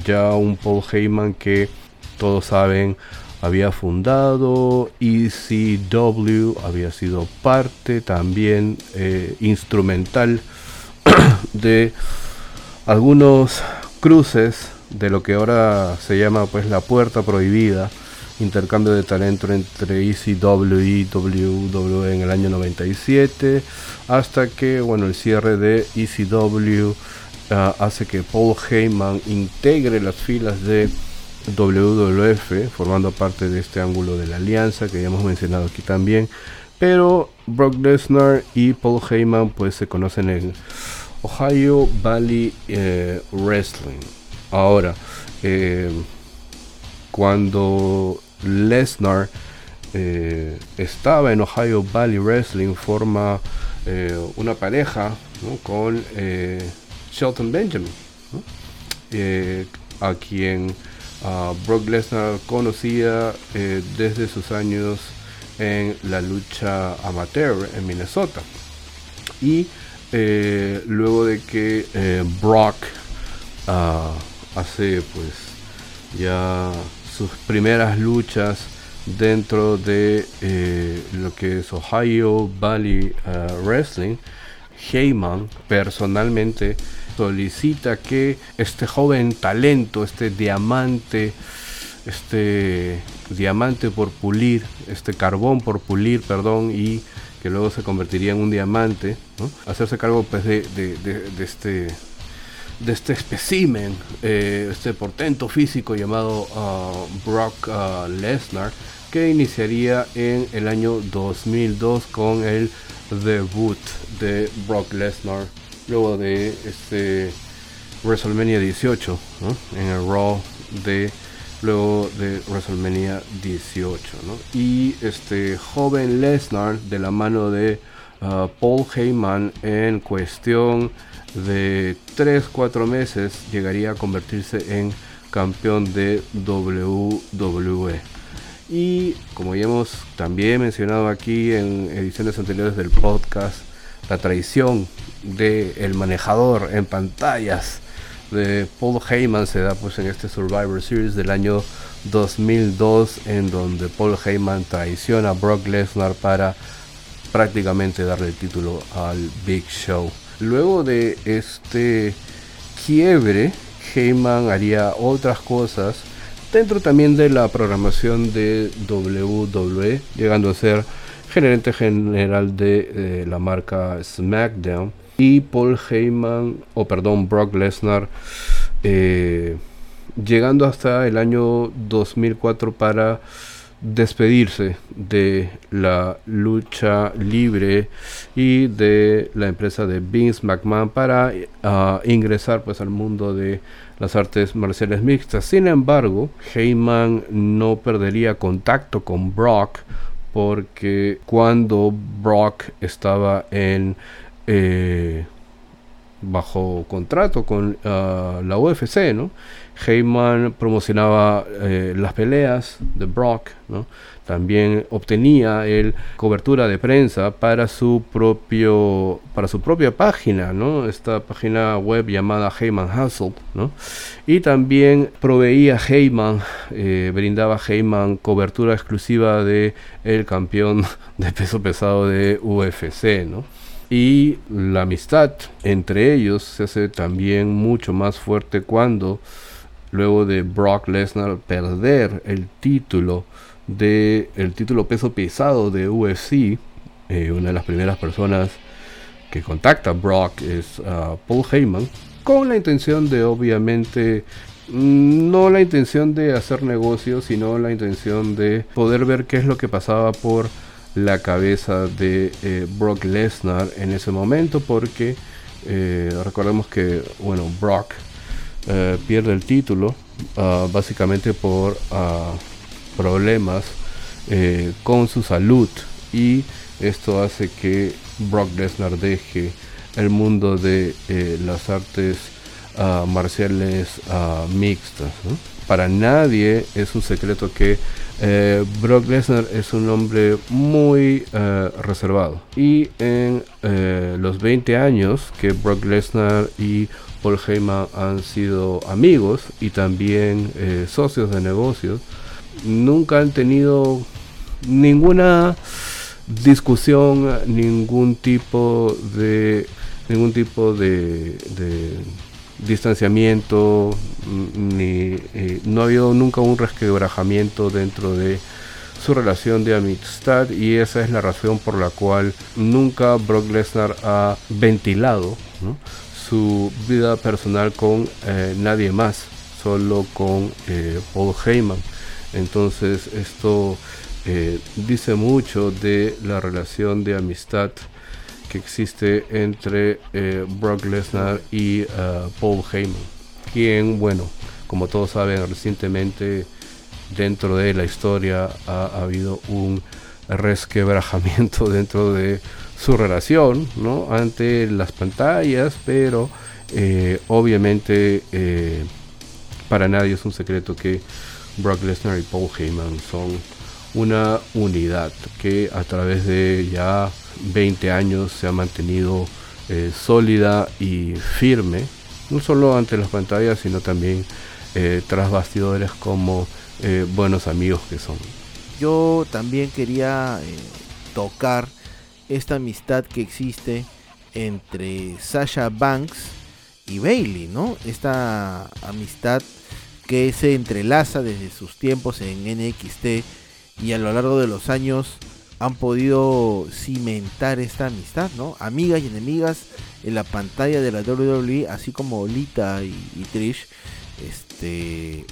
ya un Paul Heyman que todos saben había fundado ECW, había sido parte también eh, instrumental de algunos cruces de lo que ahora se llama pues la puerta prohibida, intercambio de talento entre ECW y WWE en el año 97, hasta que bueno el cierre de ECW ah, hace que Paul Heyman integre las filas de WWF, formando parte de este ángulo de la alianza que ya hemos mencionado aquí también. Pero Brock Lesnar y Paul Heyman pues se conocen en Ohio Valley eh, Wrestling. Ahora, eh, cuando Lesnar eh, estaba en Ohio Valley Wrestling, forma una pareja con Shelton Benjamin, a quien Brock Lesnar conocía eh, desde sus años en la lucha amateur en Minnesota. Y eh, luego de que eh, Brock ah, hace pues ya sus primeras luchas dentro de lo que es Ohio Valley ah, Wrestling, Heyman personalmente solicita que este joven talento, este diamante, este diamante por pulir, este carbón por pulir, perdón, y que luego se convertiría en un diamante, hacerse cargo pues, de, este de este espécimen, eh, este portento físico llamado uh, Brock uh, Lesnar, que iniciaría en el año 2002 con el debut de Brock Lesnar luego de este WrestleMania 18, en el Raw de luego de WrestleMania 18, y este joven Lesnar de la mano de uh, Paul Heyman en cuestión de 3-4 meses llegaría a convertirse en campeón de WWE. Y como ya hemos también mencionado aquí en ediciones anteriores del podcast, la traición del el manejador en pantallas de Paul Heyman se da pues en este Survivor Series del año 2002 en donde Paul Heyman traiciona a Brock Lesnar para prácticamente darle el título al Big Show. Luego de este quiebre, Heyman haría otras cosas dentro también de la programación de WWE, llegando a ser gerente general de la marca SmackDown. Y Paul Heyman, o perdón, Brock Lesnar, eh, llegando hasta el año 2004 para despedirse de la lucha libre y de la empresa de Vince McMahon para ah, ingresar pues al mundo de las artes marciales mixtas. Sin embargo, Heyman no perdería contacto con Brock porque cuando Brock estaba en eh, bajo contrato con ah, la UFC, ¿no? Heyman promocionaba eh, las peleas de Brock, ¿no? También obtenía el cobertura de prensa para su propio para su propia página, ¿no? Esta página web llamada Heyman Hustle, ¿no? Y también proveía Heyman, eh, brindaba Heyman cobertura exclusiva de el campeón de peso pesado de UFC, ¿no? Y la amistad entre ellos se hace también mucho más fuerte cuando, luego de Brock Lesnar perder el título de el título peso pesado de UFC, eh, una de las primeras personas que contacta a Brock es uh, Paul Heyman, con la intención de obviamente Mm, no la intención de hacer negocios, sino la intención de poder ver qué es lo que pasaba por la cabeza de eh, Brock Lesnar en ese momento, porque eh, recordemos que, bueno, Brock eh, pierde el título ah, básicamente por ah, problemas con su salud y esto hace que Brock Lesnar deje el mundo de las artes marciales mixtas. Para nadie es un secreto que eh, Brock Lesnar es un hombre muy eh, reservado. Y en eh, los 20 años que Brock Lesnar y Paul Heyman han sido amigos y también socios de negocios, nunca han tenido ninguna discusión, ningún tipo de ningún tipo de distanciamiento, ni, eh, no ha habido nunca un resquebrajamiento dentro de su relación de amistad y esa es la razón por la cual nunca Brock Lesnar ha ventilado su vida personal con eh, nadie más, solo con eh, Paul Heyman. Entonces esto dice mucho de la relación de amistad que existe entre eh, Brock Lesnar y eh, Paul Heyman, quien, bueno, como todos saben, recientemente dentro de la historia ha, habido un resquebrajamiento dentro de su relación, ¿no? Ante las pantallas, pero eh, obviamente para nadie es un secreto que Brock Lesnar y Paul Heyman son una unidad que a través de ya 20 años se ha mantenido eh, sólida y firme, no solo ante las pantallas, sino también eh, tras bastidores como eh, buenos amigos que son. Yo también quería tocar esta amistad que existe entre Sasha Banks y Bailey, ¿no? Esta amistad que se entrelaza desde sus tiempos en NXT y a lo largo de los años han podido cimentar esta amistad, ¿no? Amigas y enemigas en la pantalla de la WWE, así como Lita y, Trish. Este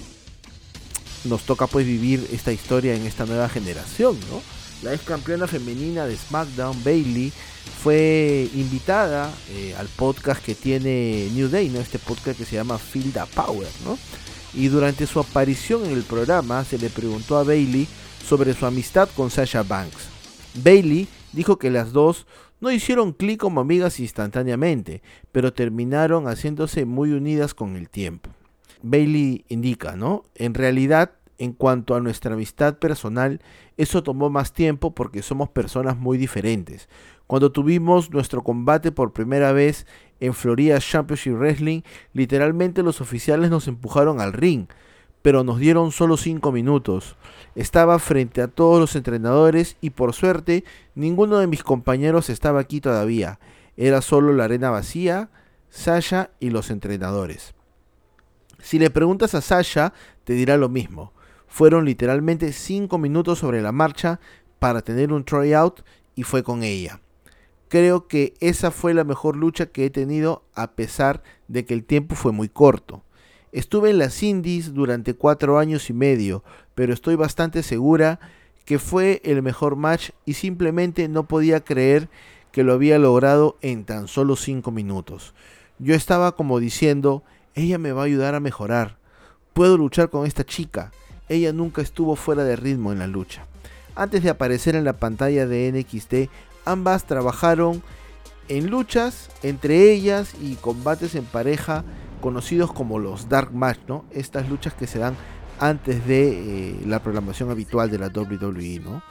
nos toca pues vivir esta historia en esta nueva generación, ¿no? La ex campeona femenina de SmackDown, Bailey, fue invitada eh, al podcast que tiene New Day, ¿no? Este podcast que se llama the Power, ¿no? Y durante su aparición en el programa se le preguntó a Bailey sobre su amistad con Sasha Banks. Bailey dijo que las dos no hicieron clic como amigas instantáneamente, pero terminaron haciéndose muy unidas con el tiempo. Bailey indica, ¿no? En realidad, en cuanto a nuestra amistad personal, eso tomó más tiempo porque somos personas muy diferentes. Cuando tuvimos nuestro combate por primera vez en Florida Championship Wrestling, literalmente los oficiales nos empujaron al ring, pero nos dieron solo 5 minutos. Estaba frente a todos los entrenadores y por suerte ninguno de mis compañeros estaba aquí todavía. Era solo la arena vacía, Sasha y los entrenadores. Si le preguntas a Sasha, te dirá lo mismo. Fueron literalmente 5 minutos sobre la marcha para tener un tryout y fue con ella. Creo que esa fue la mejor lucha que he tenido a pesar de que el tiempo fue muy corto. Estuve en las Indies durante cuatro años y medio, pero estoy bastante segura que fue el mejor match y simplemente no podía creer que lo había logrado en tan solo cinco minutos. Yo estaba como diciendo, ella me va a ayudar a mejorar. Puedo luchar con esta chica. Ella nunca estuvo fuera de ritmo en la lucha. Antes de aparecer en la pantalla de NXT, ambas trabajaron en luchas entre ellas y combates en pareja conocidos como los Dark Match, ¿no? Estas luchas que se dan antes de eh, la programación habitual de la WWE, ¿no?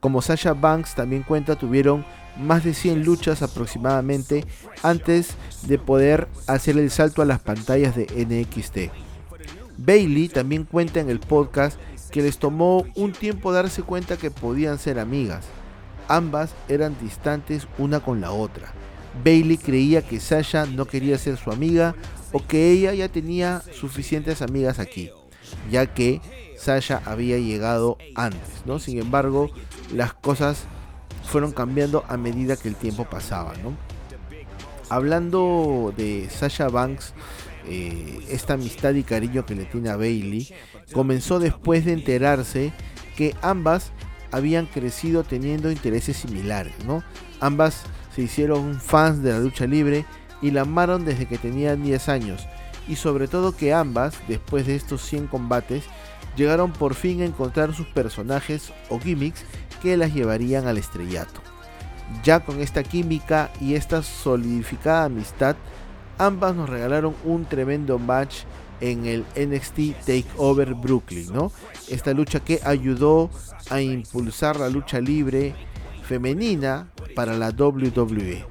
Como Sasha Banks también cuenta, tuvieron más de 100 luchas aproximadamente antes de poder hacer el salto a las pantallas de NXT. Bailey también cuenta en el podcast que les tomó un tiempo darse cuenta que podían ser amigas. Ambas eran distantes una con la otra. Bailey creía que Sasha no quería ser su amiga o que ella ya tenía suficientes amigas aquí, ya que Sasha había llegado antes, ¿no? Sin embargo, las cosas fueron cambiando a medida que el tiempo pasaba. Hablando de Sasha Banks, eh, esta amistad y cariño que le tiene a Bailey comenzó después de enterarse que ambas habían crecido teniendo intereses similares, ¿no? Ambas se hicieron fans de la lucha libre y la amaron desde que tenían 10 años, y sobre todo que ambas, después de estos 100 combates, llegaron por fin a encontrar sus personajes o gimmicks que las llevarían al estrellato. Ya con esta química y esta solidificada amistad, ambas nos regalaron un tremendo match en el NXT Takeover Brooklyn, ¿no? Esta lucha que ayudó a impulsar la lucha libre femenina para la WWE.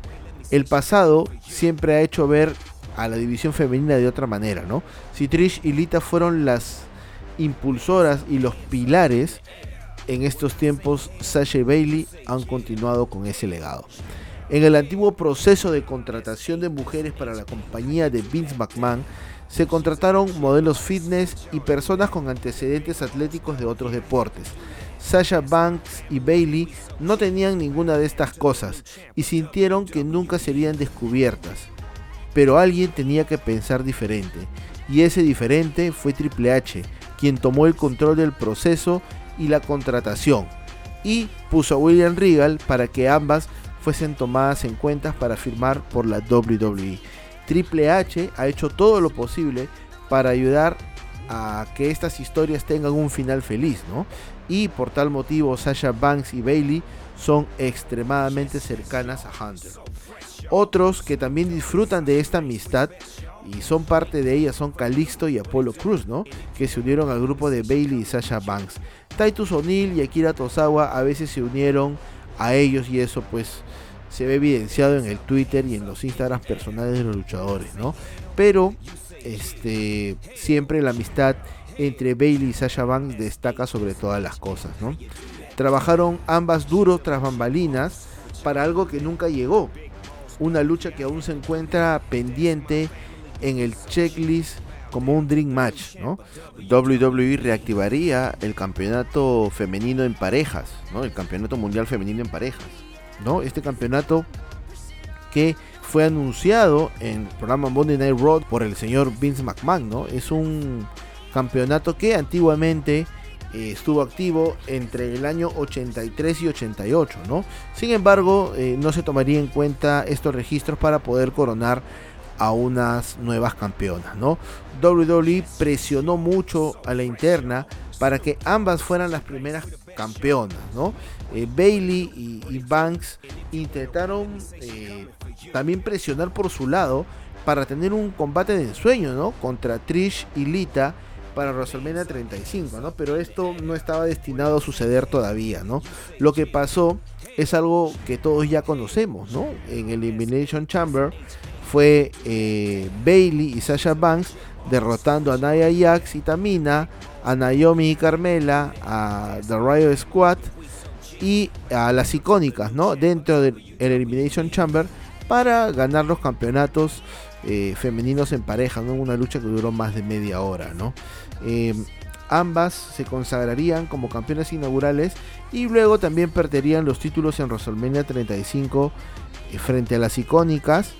El pasado siempre ha hecho ver a la división femenina de otra manera, ¿no? Si Trish y Lita fueron las impulsoras y los pilares, en estos tiempos Sasha y Bailey han continuado con ese legado. En el antiguo proceso de contratación de mujeres para la compañía de Vince McMahon, se contrataron modelos fitness y personas con antecedentes atléticos de otros deportes. Sasha Banks y Bailey no tenían ninguna de estas cosas y sintieron que nunca serían descubiertas. Pero alguien tenía que pensar diferente, y ese diferente fue Triple H, quien tomó el control del proceso y la contratación, y puso a William Regal para que ambas fuesen tomadas en cuenta para firmar por la WWE. Triple H ha hecho todo lo posible para ayudar a que estas historias tengan un final feliz, ¿no? Y por tal motivo Sasha Banks y Bailey son extremadamente cercanas a Hunter. Otros que también disfrutan de esta amistad y son parte de ella son Calixto y Apollo Cruz, ¿no? Que se unieron al grupo de Bailey y Sasha Banks. Titus O'Neill y Akira Tozawa a veces se unieron a ellos y eso pues se ve evidenciado en el Twitter y en los Instagram personales de los luchadores, ¿no? Pero este siempre la amistad entre Bailey y Sasha Banks destaca sobre todas las cosas, ¿no? Trabajaron ambas duro tras bambalinas para algo que nunca llegó, una lucha que aún se encuentra pendiente en el checklist como un Dream Match, ¿no? WWE reactivaría el campeonato femenino en parejas, ¿no? El campeonato mundial femenino en parejas, ¿no? Este campeonato que fue anunciado en el programa Monday Night Raw por el señor Vince McMahon, ¿no? Es un campeonato que antiguamente eh, estuvo activo entre el año 83 y 88, ¿no? Sin embargo, eh, no se tomaría en cuenta estos registros para poder coronar a unas nuevas campeonas, ¿no? WWE presionó mucho a la interna para que ambas fueran las primeras campeonas, ¿no? Eh, Bailey y, Banks intentaron eh, también presionar por su lado para tener un combate de ensueño, ¿no? Contra Trish y Lita para WrestleMania 35, ¿no? Pero esto no estaba destinado a suceder todavía, ¿no? Lo que pasó es algo que todos ya conocemos, ¿no? En Elimination Chamber fue eh, Bailey y Sasha Banks derrotando a Naya Jax y Tamina, a Naomi y Carmela, a The Riot Squad y a las icónicas, ¿no? Dentro del Elimination Chamber para ganar los campeonatos eh, femeninos en pareja, ¿no? Una lucha que duró más de media hora, ¿no? Em, ambas se consagrarían como campeonas inaugurales y luego también perderían los títulos en WrestleMania 35 eh, frente a las icónicas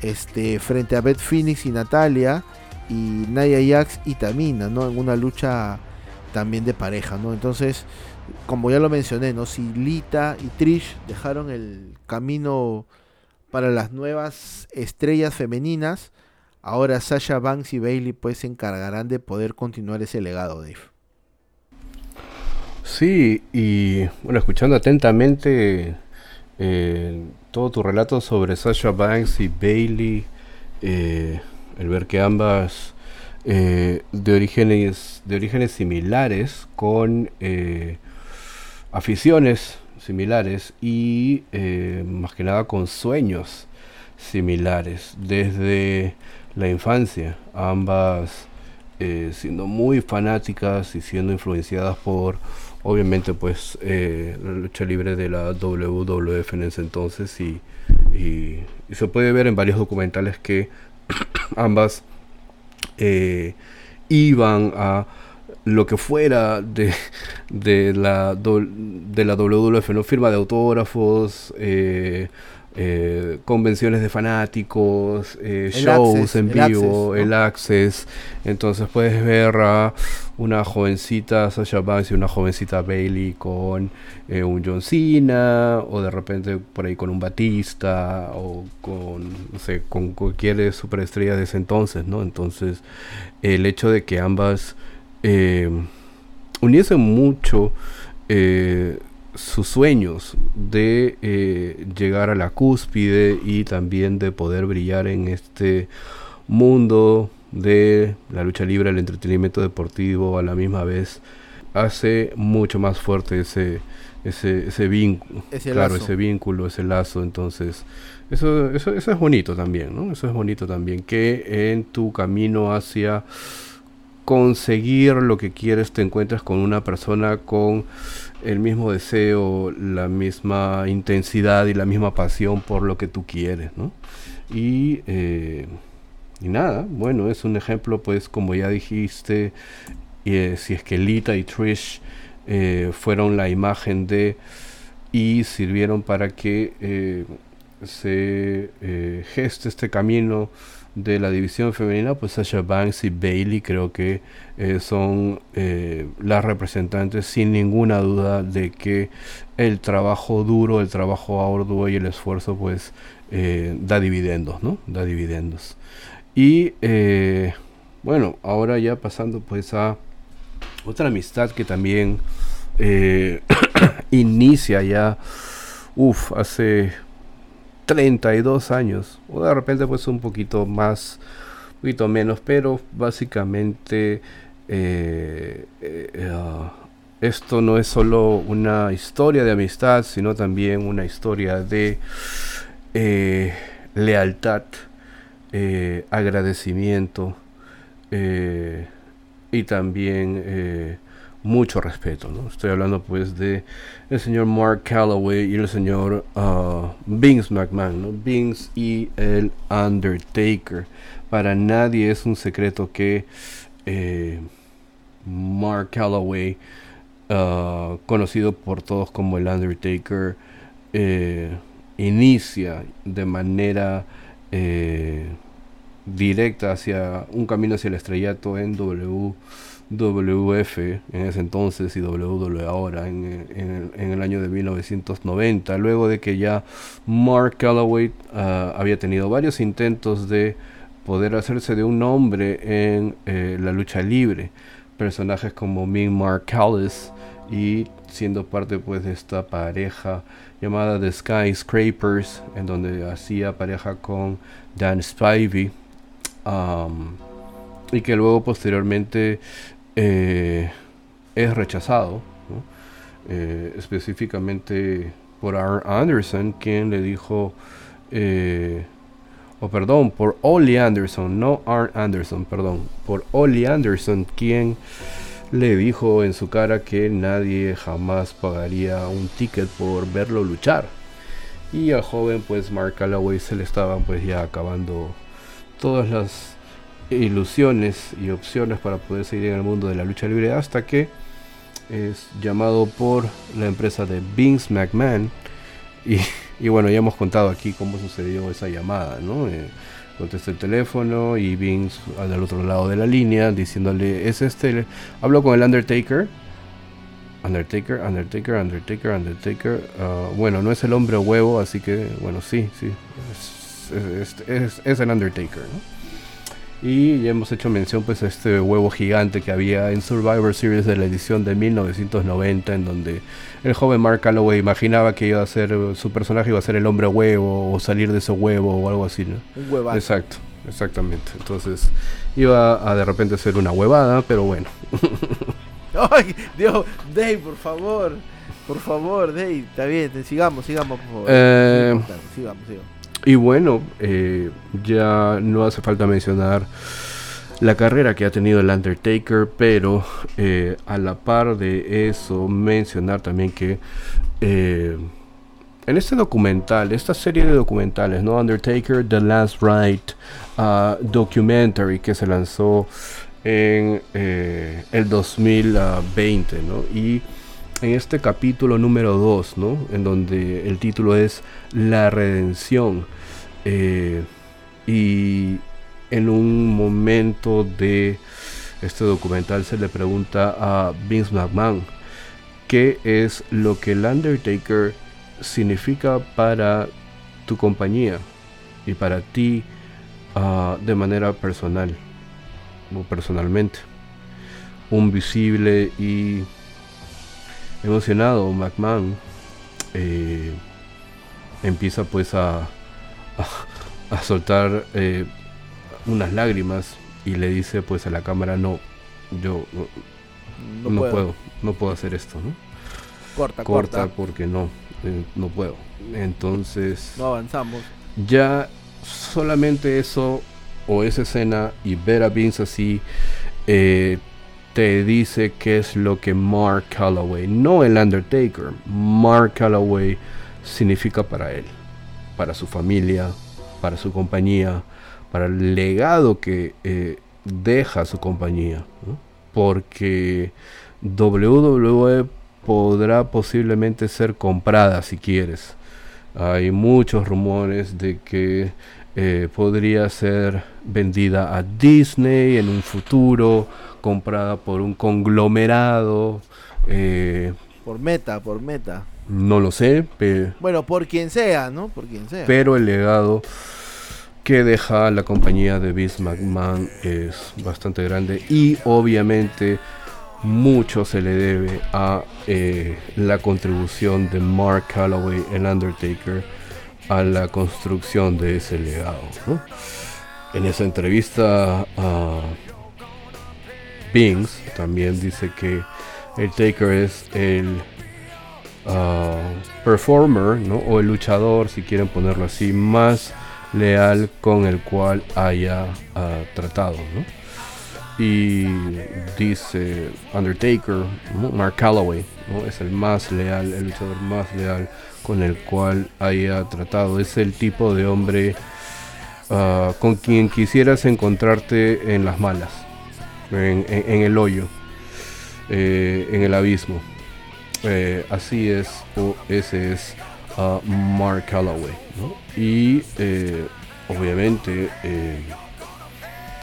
este, frente a Beth Phoenix y Natalia y Naya Jax y Tamina, ¿no? En una lucha también de pareja, ¿no? Entonces, como ya lo mencioné, ¿no? Si Lita y Trish dejaron el camino para las nuevas estrellas femeninas, ahora Sasha Banks y Bailey pues se encargarán de poder continuar ese legado, Dave. Sí, y bueno, escuchando atentamente eh, todo tu relato sobre Sasha Banks y Bailey, eh, el ver que ambas eh, de, orígenes, de orígenes similares, con eh, aficiones similares y más que nada con sueños similares desde la infancia, ambas siendo muy fanáticas y siendo influenciadas por obviamente pues eh, la lucha libre de la WWF en ese entonces y, se puede ver en varios documentales que ambas eh, iban a lo que fuera de, de, la, de la WWF, ¿no? Firma de autógrafos, eh, eh, convenciones de fanáticos, eh, shows en vivo, el access. Entonces puedes ver a una jovencita Sasha Banks y una jovencita Bailey con eh, un John Cena, o de repente por ahí con un Batista, o con, no sé, con cualquier superestrella de ese entonces, ¿no? Entonces, el hecho de que ambas uniesen mucho sus sueños de eh, llegar a la cúspide y también de poder brillar en este mundo de la lucha libre, el entretenimiento deportivo a la misma vez, hace mucho más fuerte ese, ese, ese vínculo. claro, ese vínculo, ese lazo. Entonces, eso, eso, eso es bonito también, ¿no? Eso es bonito también. Que en tu camino hacia conseguir lo que quieres te encuentras con una persona con el mismo deseo, la misma intensidad y la misma pasión por lo que tú quieres, ¿no? Y, eh, y nada, bueno, es un ejemplo, pues, como ya dijiste, eh, si es que Lita y Trish eh, fueron la imagen de y sirvieron para que se geste este camino de la división femenina, pues Sasha Banks y Bailey creo que eh, son eh, las representantes sin ninguna duda de que el trabajo duro, el trabajo arduo y el esfuerzo pues eh, da dividendos, ¿no? Da dividendos. Y bueno, ahora ya pasando pues a otra amistad que también inicia ya, uff, hace 32 años, o de repente pues un poquito más, un poquito menos, pero básicamente eh, eh, ah, esto no es solo una historia de amistad, sino también una historia de eh, lealtad, agradecimiento y también mucho respeto. ¿no? Estoy hablando pues de el señor Mark Calloway y el señor uh, Vince McMahon, ¿no? Vince y el Undertaker. Para nadie es un secreto que eh, Mark Calloway, uh, conocido por todos como el Undertaker, eh, inicia de manera eh, directa hacia un camino hacia el estrellato en W WF en ese entonces y WWE ahora en, el año de 1990, luego de que ya Mark Calloway ah, había tenido varios intentos de poder hacerse de un nombre en eh, la lucha libre, personajes como Ming Mark Callis y siendo parte pues de esta pareja llamada The Skyscrapers, en donde hacía pareja con Dan Spivey. y que luego posteriormente eh, es rechazado, eh, específicamente por Arn Anderson, quien le dijo, eh, o perdón, por Ollie Anderson, no Arn Anderson, perdón, por Ollie Anderson, quien le dijo en su cara que nadie jamás pagaría un ticket por verlo luchar. Y al joven pues Mark Calloway se le estaban pues ya acabando todas las ilusiones y opciones para poder seguir en el mundo de la lucha libre hasta que es llamado por la empresa de Vince McMahon y, bueno ya hemos contado aquí cómo sucedió esa llamada no eh, contesta el teléfono y Vince al otro lado de la línea diciéndole es este hablo con el Undertaker Undertaker, Undertaker, Undertaker, Undertaker. Ah, bueno, no es el hombre huevo, así que, bueno, sí, sí. Es, es, es el Undertaker, ¿no? Y ya hemos hecho mención pues a este huevo gigante que había en Survivor Series de la edición de 1990 en donde el joven Mark Calloway imaginaba que iba a ser su personaje iba a ser el hombre huevo o salir de ese huevo o algo así, ¿no? Un huevazo. Exacto, exactamente. Entonces iba a de repente ser una huevada, pero bueno. Ay, Dios, Dave, por favor. Por favor, Dave, está bien, sigamos, sigamos, por favor. Eh, sigamos, sigamos. Y bueno, eh, ya no hace falta mencionar la carrera que ha tenido el Undertaker, pero eh, a la par de eso mencionar también que eh, en este documental, esta serie de documentales, ¿no? Undertaker, The Last Ride Documentary que se lanzó en el 2020, ¿no? Y en este capítulo número 2, ¿no? En donde el título es La redención. Eh, y en un momento de este documental se le pregunta a Vince McMahon qué es lo que el Undertaker significa para tu compañía y para ti ah, de manera personal o personalmente. Un visible y emocionado McMahon eh, empieza pues a, a, soltar eh, unas lágrimas y le dice pues a la cámara no yo no, puedo. no puedo hacer esto no corta corta, porque no eh, no puedo. Entonces no avanzamos. ya solamente eso o esa escena y ver a Vince así eh, te dice qué es lo que Mark Calloway, no el Undertaker, Mark Calloway significa para él, para su familia, para su compañía, para el legado que eh, deja su compañía. Porque WWE podrá posiblemente ser comprada si quieres. Hay muchos rumores de que eh, podría ser vendida a Disney en un futuro, comprada por un conglomerado. Eh, por meta, por meta. No lo sé, pero... Bueno, por quien sea, ¿no? Por quien sea. Pero el legado que deja la compañía de Vince McMahon es bastante grande y obviamente mucho se le debe a eh, la contribución de Mark Calloway, el Undertaker, a la construcción de ese legado. En esa entrevista a Bings también dice que el Taker es el ah, performer ¿no? o el luchador, si quieren ponerlo así, más leal con el cual haya ah, tratado. Y dice Undertaker, Mark Calloway, es el más leal, el luchador más leal con el cual haya tratado. Es el tipo de hombre ah, con quien quisieras encontrarte en las malas, en, el hoyo, eh, en el abismo. Eh, así es, o ese es uh, Mark Calloway. Y eh, obviamente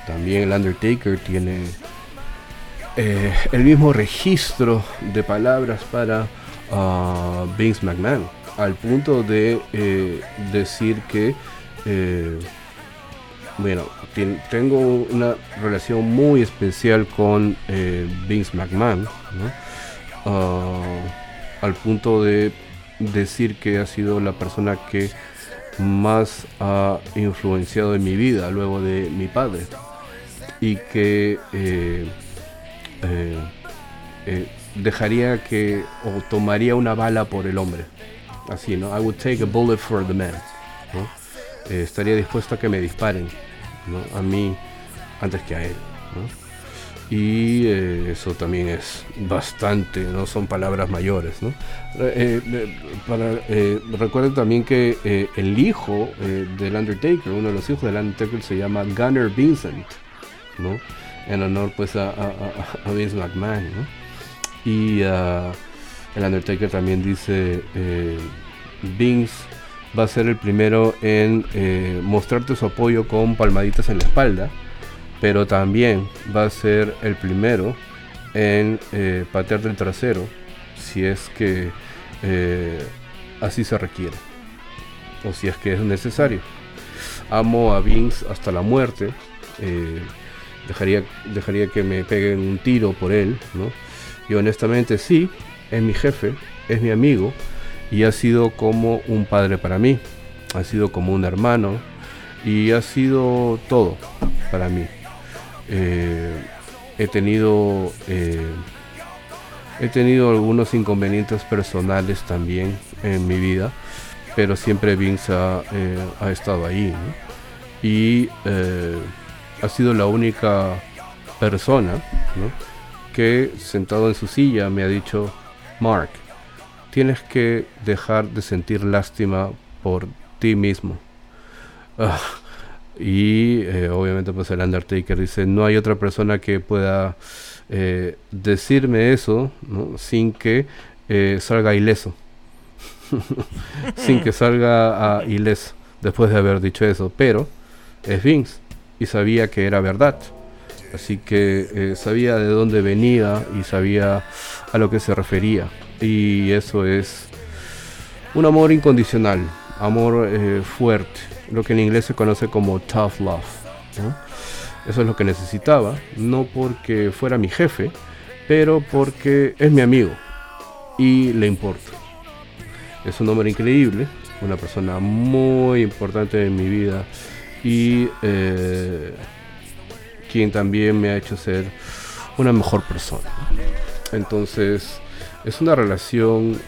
también el Undertaker tiene el mismo registro de palabras para uh, Vince McMahon al punto de decir que, eh, bueno, tengo una relación muy especial con eh, Vince McMahon, ah, al punto de decir que ha sido la persona que más ha influenciado en mi vida luego de mi padre. Y que dejaría que o tomaría una bala por el hombre. Así, ¿no? I would take a bullet for the man, eh, estaría dispuesto a que me disparen, ¿no? A mí antes que a él, Y eh, eso también es bastante, no son palabras mayores, ¿no? Eh, recuerden también que el hijo del Undertaker, uno de los hijos del Undertaker se llama Gunnar Vincent, ¿no? En honor pues a, Vince McMahon. Y uh, el Undertaker también dice, eh, Vince va a ser el primero en eh, mostrarte su apoyo con palmaditas en la espalda, pero también va a ser el primero en eh, patearte el trasero si es que eh, así se requiere o si es que es necesario. Amo a Vince hasta la muerte. dejaría, dejaría que me peguen un tiro por él, ¿no? Y honestamente sí, es mi jefe, es mi amigo y ha sido como un padre para mí, ha sido como un hermano y ha sido todo para mí. Eh, he tenido eh, he tenido algunos inconvenientes personales también en mi vida, pero siempre Vince ha, eh, estado ahí y ha sido la única persona que sentado en su silla me ha dicho Mark, tienes que dejar de sentir lástima por ti mismo. Ah, Y eh, obviamente pues el Undertaker dice, no hay otra persona que pueda eh, decirme eso sin que eh, salga ileso. sin que salga ileso después de haber dicho eso. Pero es Vince y sabía que era verdad. Así que sabía de dónde venía y sabía a lo que se refería. Y eso es un amor incondicional, amor fuerte lo que en inglés se conoce como tough love. Eso es lo que necesitaba, no porque fuera mi jefe, pero porque es mi amigo y le importa. Es un hombre increíble, una persona muy importante en mi vida y eh, quien también me ha hecho ser una mejor persona. Entonces, es una relación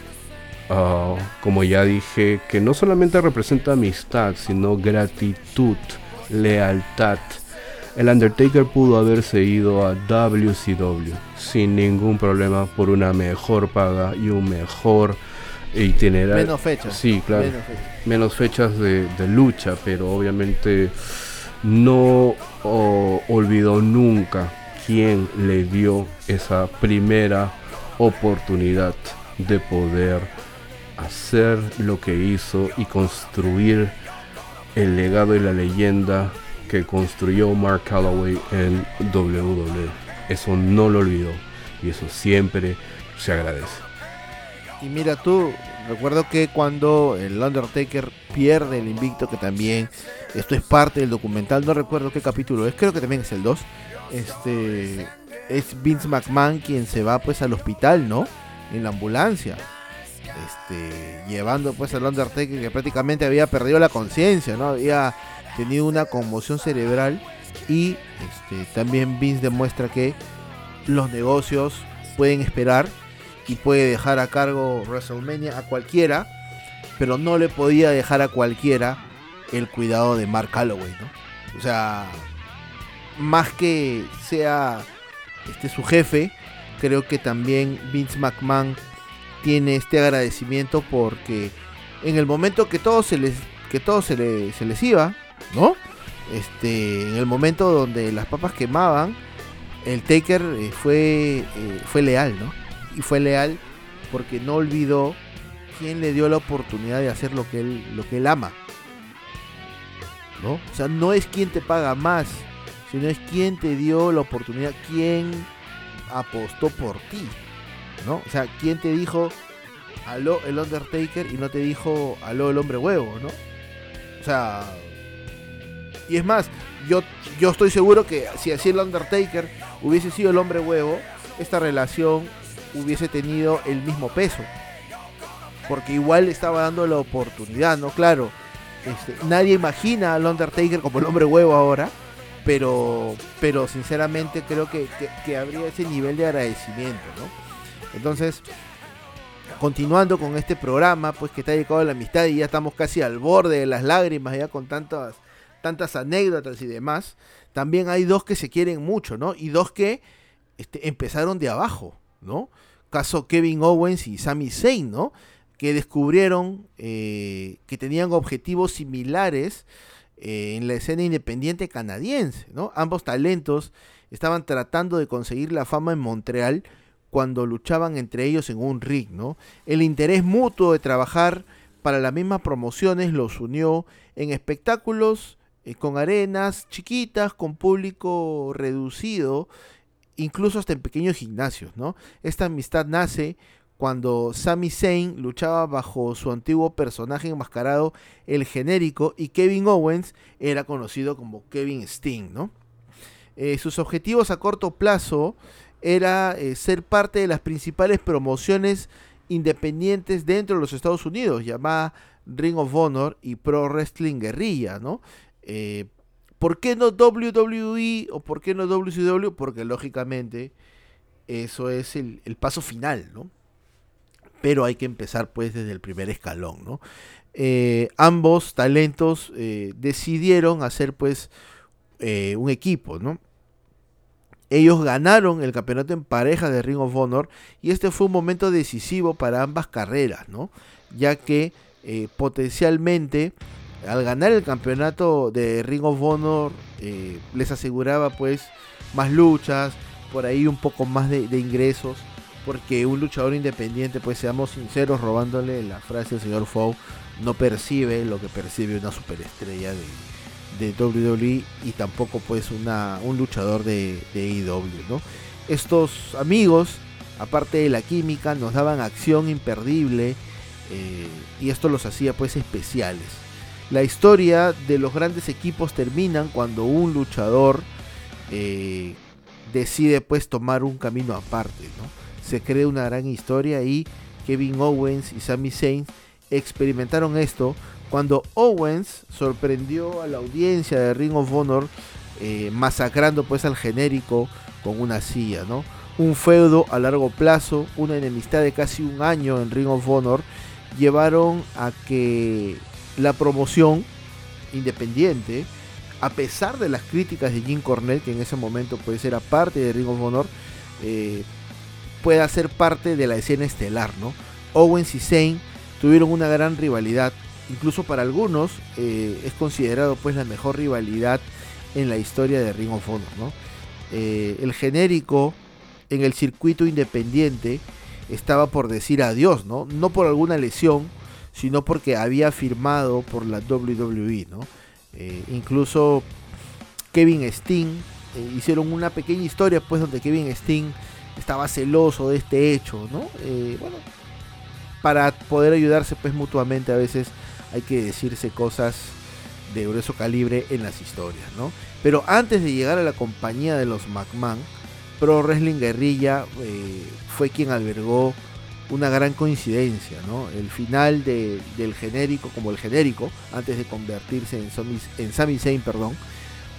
Ah, como ya dije, que no solamente representa amistad, sino gratitud, lealtad. El Undertaker pudo haberse ido a WCW sin ningún problema por una mejor paga y un mejor itinerario. Menos fechas. Sí, claro. Menos fechas, de, lucha, pero obviamente no olvidó nunca quién le dio esa primera oportunidad de poder hacer lo que hizo y construir el legado y la leyenda que construyó Mark Calloway en WWE. Eso no lo olvidó y eso siempre se agradece. Y mira tú, recuerdo que cuando el Undertaker pierde el invicto, que también esto es parte del documental, no recuerdo qué capítulo es, creo que también es el 2. Este es Vince McMahon quien se va pues al hospital, ¿no? En la ambulancia este, llevando pues al Undertaker que prácticamente había perdido la conciencia, ¿no? Había tenido una conmoción cerebral y este, también Vince demuestra que los negocios pueden esperar y puede dejar a cargo WrestleMania a cualquiera, pero no le podía dejar a cualquiera el cuidado de Mark Calloway, ¿no? O sea, más que sea este su jefe, creo que también Vince McMahon tiene este agradecimiento porque en el momento que todo se les que todo se, les iba, ¿no? Este, en el momento donde las papas quemaban, el Taker eh, fue eh, fue leal, ¿no? Y fue leal porque no olvidó quién le dio la oportunidad de hacer lo que él lo que él ama. ¿No? O sea, no es quien te paga más, sino es quien te dio la oportunidad, quien apostó por ti. ¿no? O sea, ¿quién te dijo aló el Undertaker y no te dijo aló el hombre huevo, ¿no? O sea, y es más, yo, yo estoy seguro que si así el Undertaker hubiese sido el hombre huevo, esta relación hubiese tenido el mismo peso. Porque igual le estaba dando la oportunidad, ¿no? Claro, este, nadie imagina al Undertaker como el hombre huevo ahora, pero, pero sinceramente creo que, que habría ese nivel de agradecimiento, ¿no? Entonces, continuando con este programa, pues que está dedicado a la amistad y ya estamos casi al borde de las lágrimas, ya con tantas, tantas anécdotas y demás, también hay dos que se quieren mucho, ¿no? Y dos que este, empezaron de abajo, ¿no? Caso Kevin Owens y Sami Zayn, ¿no? Que descubrieron eh, que tenían objetivos similares eh, en la escena independiente canadiense, ¿no? Ambos talentos estaban tratando de conseguir la fama en Montreal, cuando luchaban entre ellos en un ring, ¿no? El interés mutuo de trabajar para las mismas promociones los unió en espectáculos eh, con arenas chiquitas, con público reducido, incluso hasta en pequeños gimnasios, ¿no? Esta amistad nace cuando Sami Zayn luchaba bajo su antiguo personaje enmascarado, el genérico, y Kevin Owens era conocido como Kevin Sting, ¿no? Eh, sus objetivos a corto plazo era eh, ser parte de las principales promociones independientes dentro de los Estados Unidos, llamada Ring of Honor y Pro Wrestling Guerrilla, ¿no? Eh, ¿Por qué no WWE o por qué no WCW? Porque lógicamente eso es el, paso final, ¿no? Pero hay que empezar pues desde el primer escalón, ¿no? Eh, ambos talentos decidieron hacer pues un equipo, ¿no? Ellos ganaron el campeonato en pareja de Ring of Honor y este fue un momento decisivo para ambas carreras, ¿no? Ya que eh, potencialmente Al ganar el campeonato de Ring of Honor, eh, les aseguraba pues más luchas, por ahí un poco más de, ingresos, porque un luchador independiente, pues seamos sinceros, robándole la frase al señor Fow, no percibe lo que percibe una superestrella de, WWE y tampoco pues una, un luchador de, de AEW, ¿no? Estos amigos, aparte de la química, nos daban acción imperdible eh, y esto los hacía pues especiales. La historia de los grandes equipos terminan cuando un luchador eh, decide pues tomar un camino aparte, ¿no? Se crea una gran historia y Kevin Owens y Sami Zayn experimentaron esto cuando Owens sorprendió a la audiencia de Ring of Honor eh, masacrando pues al genérico con una silla, ¿no? Un feudo a largo plazo, una enemistad de casi un año en Ring of Honor llevaron a que la promoción independiente, a pesar de las críticas de Jim Cornette, que en ese momento pues era parte de Ring of Honor, eh, pueda ser parte de la escena estelar, ¿no? Owens y Zayn tuvieron una gran rivalidad, incluso para algunos eh, es considerado pues la mejor rivalidad en la historia de Ring of Honor, ¿no? Eh, el genérico en el circuito independiente estaba por decir adiós, ¿no? No por alguna lesión, sino porque había firmado por la WWE, ¿no? Eh, incluso Kevin Steen eh, hicieron una pequeña historia, pues, donde Kevin Steen estaba celoso de este hecho, ¿no? bueno, para poder ayudarse, pues, mutuamente a veces hay que decirse cosas de grueso calibre en las historias, ¿no? Pero antes de llegar a la compañía de los McMahon, Pro Wrestling Guerrilla eh, fue quien albergó una gran coincidencia, ¿no? El final del genérico, como el genérico, antes de convertirse en, en Sami Zayn, perdón,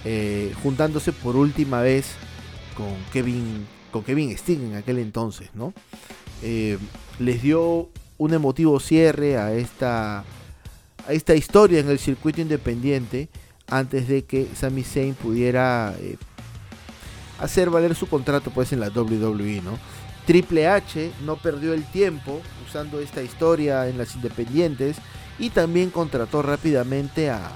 eh, juntándose por última vez con Kevin, con Kevin Sting en aquel entonces, ¿no? Eh, les dio un emotivo cierre a esta a esta historia en el circuito independiente antes de que Sami Zayn pudiera eh, hacer valer su contrato pues en la WWE, ¿no? Triple H no perdió el tiempo usando esta historia en las independientes y también contrató rápidamente a,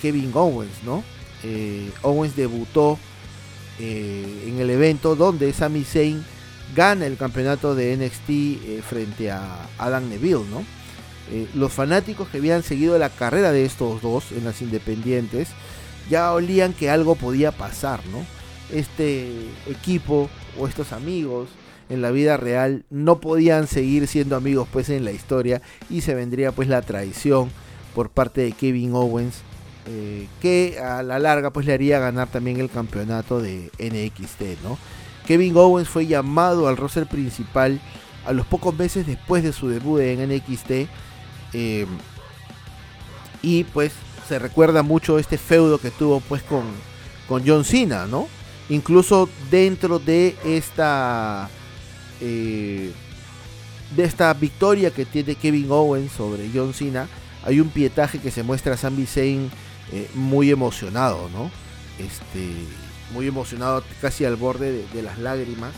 Kevin Owens, ¿no? Eh, Owens debutó eh, en el evento donde Sami Zayn gana el campeonato de NXT frente a Adam Neville. Eh, los fanáticos que habían seguido la carrera de estos dos en las independientes ya olían que algo podía pasar. Este equipo o estos amigos en la vida real no podían seguir siendo amigos pues en la historia y se vendría pues la traición por parte de Kevin Owens eh, que a la larga pues le haría ganar también el campeonato de NXT, ¿no? Kevin Owens fue llamado al roster principal a los pocos meses después de su debut en NXT eh, y pues se recuerda mucho este feudo que tuvo pues con, con John Cena, ¿no? Incluso dentro de esta eh, de esta victoria que tiene Kevin Owens sobre John Cena, hay un pietaje que se muestra a Sami Zayn eh, muy emocionado, ¿no? Este, muy emocionado, casi al borde de, las lágrimas,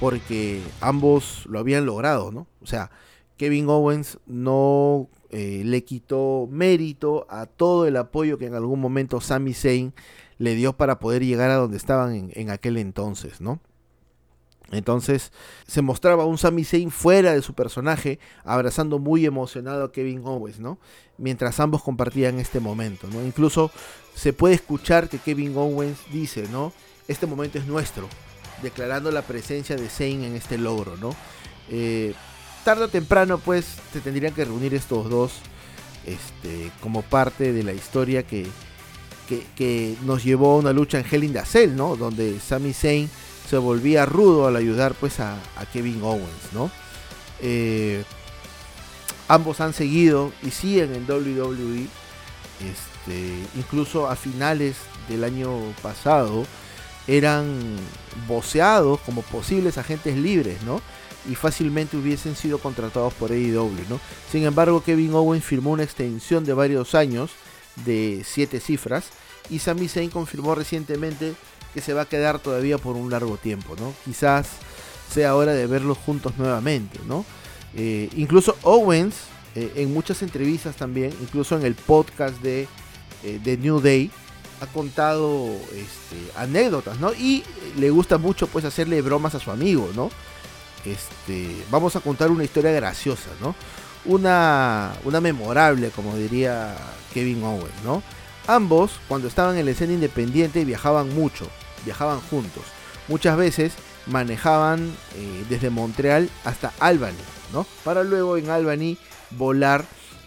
porque ambos lo habían logrado, ¿no? O sea, Kevin Owens no eh, le quitó mérito a todo el apoyo que en algún momento Sami Zayn le dio para poder llegar a donde estaban en, aquel entonces, ¿no? Entonces se mostraba un Sami Zayn fuera de su personaje, abrazando muy emocionado a Kevin Owens, ¿no? Mientras ambos compartían este momento, ¿no? Incluso se puede escuchar que Kevin Owens dice, ¿no? Este momento es nuestro, declarando la presencia de Zayn en este logro, ¿no? Eh, o temprano pues se tendrían que reunir estos dos este, como parte de la historia que, que, nos llevó a una lucha en Hell in the Cell, ¿no? Donde Sami Zayn se volvía rudo al ayudar pues a, Kevin Owens, ¿no? Eh, ambos han seguido y siguen en WWE. Este, incluso a finales del año pasado eran voceados como posibles agentes libres, ¿no? y fácilmente hubiesen sido contratados por AEW, ¿no? Sin embargo, Kevin Owens firmó una extensión de varios años de siete cifras y Sami Zayn confirmó recientemente que se va a quedar todavía por un largo tiempo, ¿no? Quizás sea hora de verlos juntos nuevamente, ¿no? Eh, incluso Owens eh, en muchas entrevistas también, incluso en el podcast de, eh, de New Day, ha contado este, anécdotas, ¿no? Y le gusta mucho pues hacerle bromas a su amigo, ¿no? Este, vamos a contar una historia graciosa, ¿no? Una, una memorable, como diría Kevin Owens, ¿no? Ambos, cuando estaban en la escena independiente, viajaban mucho, viajaban juntos. Muchas veces manejaban eh, desde Montreal hasta Albany, ¿no? Para luego en Albany volar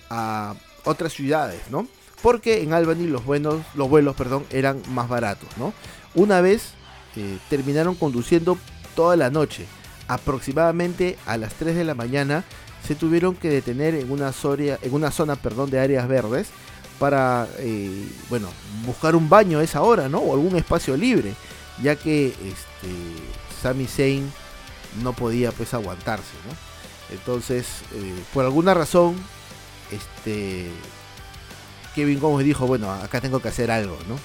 a otras ciudades, ¿no? Porque en Albany los, buenos, los vuelos perdón, eran más baratos, ¿no? Una vez eh, terminaron conduciendo toda la noche. Aproximadamente a las 3 de la mañana se tuvieron que detener en una, en una zona perdón, de áreas verdes para eh, bueno, buscar un baño a esa hora, ¿no? O algún espacio libre, ya que este, Sami Zayn no podía pues aguantarse, ¿no? Entonces, eh, por alguna razón, este, Kevin Owens dijo, bueno, acá tengo que hacer algo, ¿no?